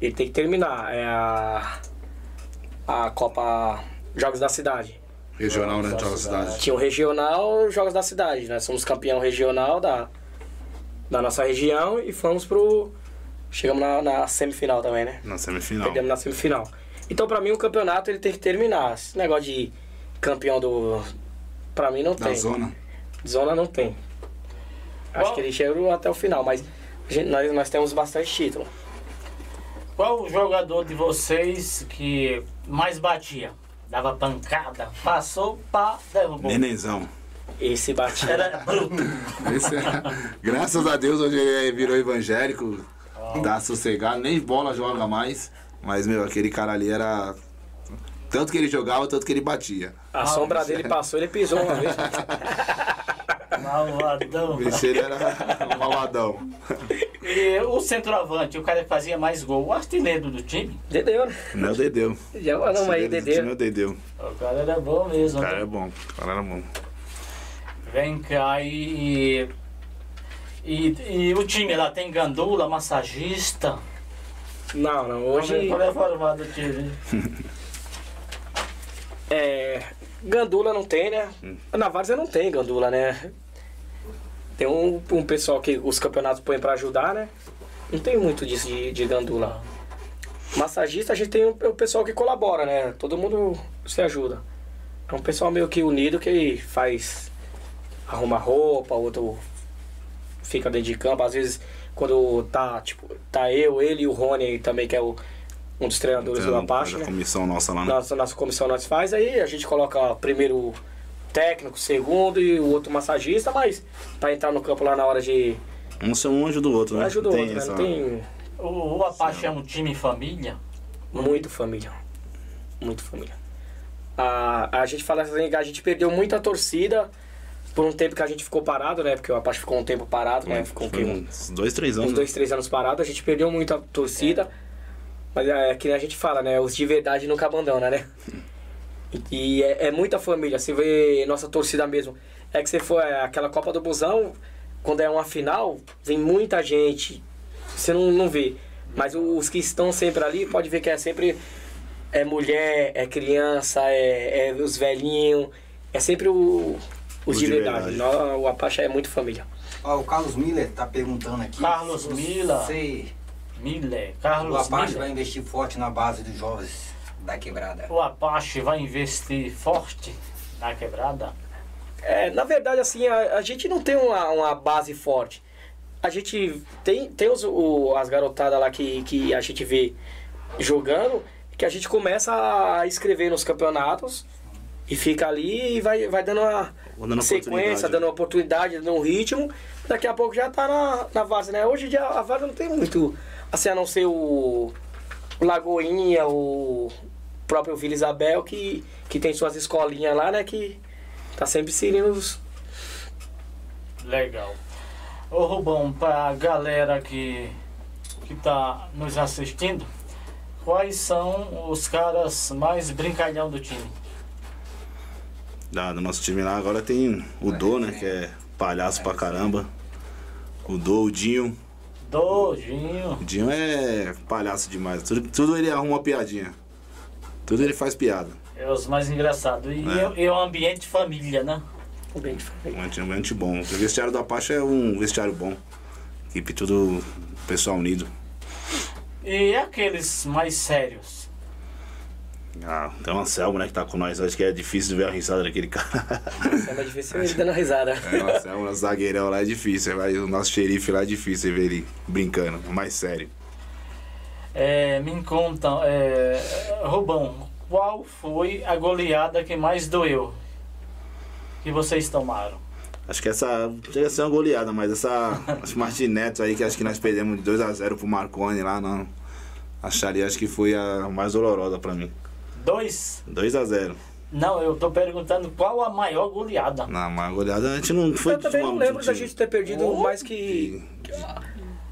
Ele tem que terminar. É a, a Copa Jogos da Cidade. Regional, né? Jogos da cidade. Tinha o regional Jogos da Cidade. Nós somos campeão regional da, da nossa região e fomos pro... Chegamos na, na semifinal também, né? Na semifinal. Perdemos na semifinal. Então, pra mim, o campeonato ele tem que terminar. Esse negócio de campeão do. Pra mim, não Da tem. zona. Zona não tem. Acho Qual- que ele chegou até o final, mas a gente- nós, nós temos bastante título. Qual o jogador de vocês que mais batia? Dava pancada, passou, pá, derrubou. Nenenzão. Esse batia. Era bruto. Esse é- Graças a Deus hoje ele virou evangélico, dá sossegado, nem bola joga mais. Mas, meu, aquele cara ali era. Tanto que ele jogava, tanto que ele batia. A sombra dele passou, ele pisou uma vez. Malvadão. Esse ele era um malvadão. E o centroavante, o cara que fazia mais gol, o artilheiro do time. Dedeu, né? Não é Dedeu. Já falamos aí, Artilheiro do time é Dedeu. o Dedeu. O cara era bom mesmo. O cara né? é bom. O cara era bom. Vem cá e, e. E o time lá tem gandula, massagista. Não, não. Hoje. Qual é a formada do time? É, gandula não tem, né? Na Várzea não tem gandula, né? Tem um, um pessoal que os campeonatos põem pra ajudar, né? Não tem muito disso de, de gandula. Massagista, a gente tem o, o pessoal que colabora, né? Todo mundo se ajuda. É um pessoal meio que unido que faz. arruma roupa, outro fica dentro de campo. Às vezes, quando tá, tipo, tá eu, ele e o Rony também, que é o, um dos treinadores do Então, Apache, faz né? a comissão nossa lá, né? nossa, nossa comissão nós faz, aí a gente coloca primeiro técnico, segundo e o outro massagista, mas pra entrar no campo lá na hora de. Um ser um anjo do outro, né? ajuda o Tem outro, né? essa- Não tem O, o Apache é um time família. muito família. Muito família. A, a gente fala assim a gente perdeu muita torcida por um tempo que a gente ficou parado, né? Porque o Apache ficou um tempo parado, né? Ficou quê? Foi Um- uns dois, três anos. uns dois, três anos parado, a gente perdeu muita torcida. Mas é que nem a gente fala, né? Os de verdade nunca abandonam, né? E, e é, é muita família. Você vê nossa torcida mesmo. É que você for é, aquela Copa do Busão, quando é uma final, vem muita gente. Você não, não vê. Mas os que estão sempre ali, pode ver que é sempre é mulher, é criança, é, é os velhinhos. É sempre o, os, de, verdade. Nó- O Apache é muito família. Ó, o Carlos Miller tá perguntando aqui. Carlos se Miller. Você, Miller, o Carlos Apache Miller. vai investir forte na base dos jovens da quebrada. O Apache vai investir forte na quebrada. É, na verdade, assim, a, a gente não tem uma, uma base forte. A gente tem, tem os, o, as garotadas lá que, que a gente vê jogando, que a gente começa a escrever nos campeonatos e fica ali e vai, vai dando uma dando sequência, oportunidade. dando uma oportunidade, dando um ritmo. Daqui a pouco já tá na, na Vaza, né? Hoje em dia a Vaza não tem muito, assim, a não ser o, o Lagoinha, o próprio Vila Isabel, que, que tem suas escolinhas lá, né? Que tá sempre inserindo os, Legal. Ô Rubão, pra galera que, que tá nos assistindo, quais são os caras mais brincalhão do time? Da, do nosso time lá agora tem o Dô, né? Que é palhaço pra caramba. O Dô, o Dinho. Dojinho. O Dinho é palhaço demais. Tudo, tudo ele arruma uma piadinha. Tudo ele faz piada. É os mais engraçados. E É. é, é um ambiente família, né? bem diferente. Um antigamente bom. O vestiário do Apache é um vestiário bom. Equipe tudo pessoal unido. E aqueles mais sérios? Ah, tem o Anselmo, né, que tá com nós. Acho que é difícil ver a risada daquele cara. É mais difícil ele dando risada. É, o Anselmo, nosso zagueirão lá é difícil. O nosso xerife lá é difícil ver ele brincando. Mais sério. É, me contam, é, Rubão, qual foi a goleada que mais doeu? Que vocês tomaram? Acho que essa. Chega a ser uma goleada, mas essa. Esse Martineto aí, que acho que nós perdemos de 2x0 pro Marconi lá, não. Acharia, acho que foi a mais dolorosa pra mim. Dois? 2x0. Não, eu tô perguntando qual a maior goleada. Na uma goleada a gente não foi Eu também não lembro da gente ter perdido Oh, mais que.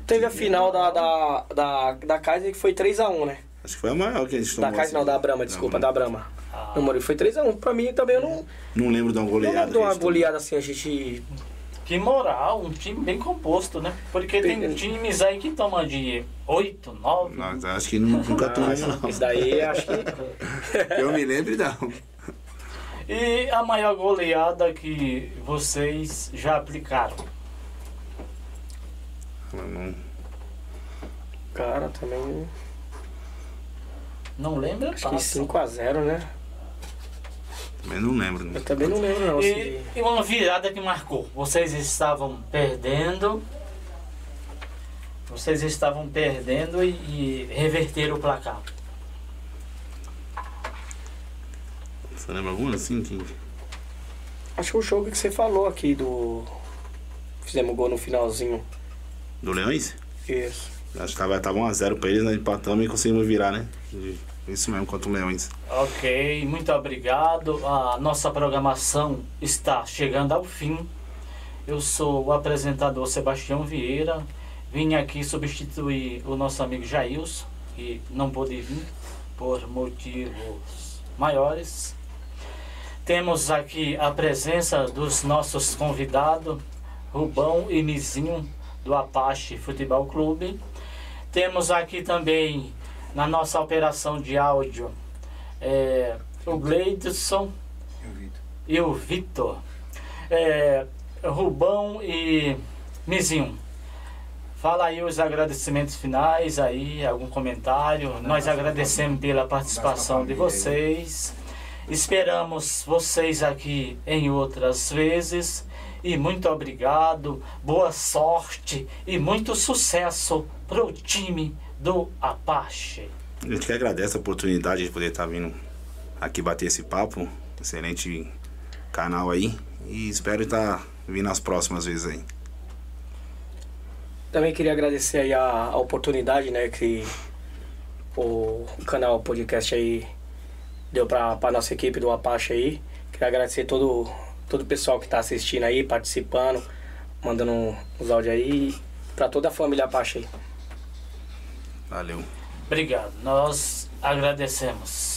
Teve a final da, da, da, da Kaiser que foi 3x1, né? Acho que foi a maior que a gente tomou. Da Kaiser não, assim. da Brahma, desculpa, da Brahma. Ah. No Mori foi 3x1. Pra mim também eu não. Não lembro de uma Não goleada. lembro de uma que a goleada assim, a gente. Que moral, um time bem composto, né? Porque tem Tem- times aí que tomam de 8, 9. tomou. Nossa, acho que nunca tomamos, não. Isso daí acho que. Eu me lembro, não. E a maior goleada que vocês já aplicaram? Não- Cara, também. Não lembra? Acho que Passa. 5x0, né? Também não lembro. Eu também não lembro, não. assim, E, e uma virada que marcou. Vocês estavam perdendo. Vocês estavam perdendo e, e reverteram o placar. Você lembra alguma assim? Que... Acho que o jogo que você falou aqui do. Fizemos gol no finalzinho. Do Leões? Isso. Acho que tava, tava 1x0 pra eles, nós empatamos e conseguimos virar, né? Isso mesmo, contra o Leões. Ok, muito obrigado. A nossa programação está chegando ao fim. Eu sou o apresentador Sebastião Vieira. vim aqui substituir o nosso amigo Jailson, que não pôde vir por motivos maiores. Temos aqui a presença dos nossos convidados, Rubão e Mizinho, do Apache Futebol Clube. Temos aqui também, na nossa operação de áudio, é, o Gleidson e o Vitor. É, Rubão e Mizinho. Fala aí os agradecimentos finais aí, algum comentário. Nós agradecemos pela participação de vocês. Esperamos vocês aqui em outras vezes. E muito obrigado, boa sorte e muito sucesso para o time do Apache. A gente que agradece a oportunidade de poder estar vindo aqui bater esse papo. Excelente canal aí. E espero estar vindo nas próximas vezes aí. Também queria agradecer aí a, a oportunidade, né, que o canal podcast aí deu para a nossa equipe do Apache aí. Queria agradecer todo, todo o pessoal que está assistindo aí, participando, mandando os áudios aí, para toda a família Apache aí. Valeu. Obrigado. Nós agradecemos.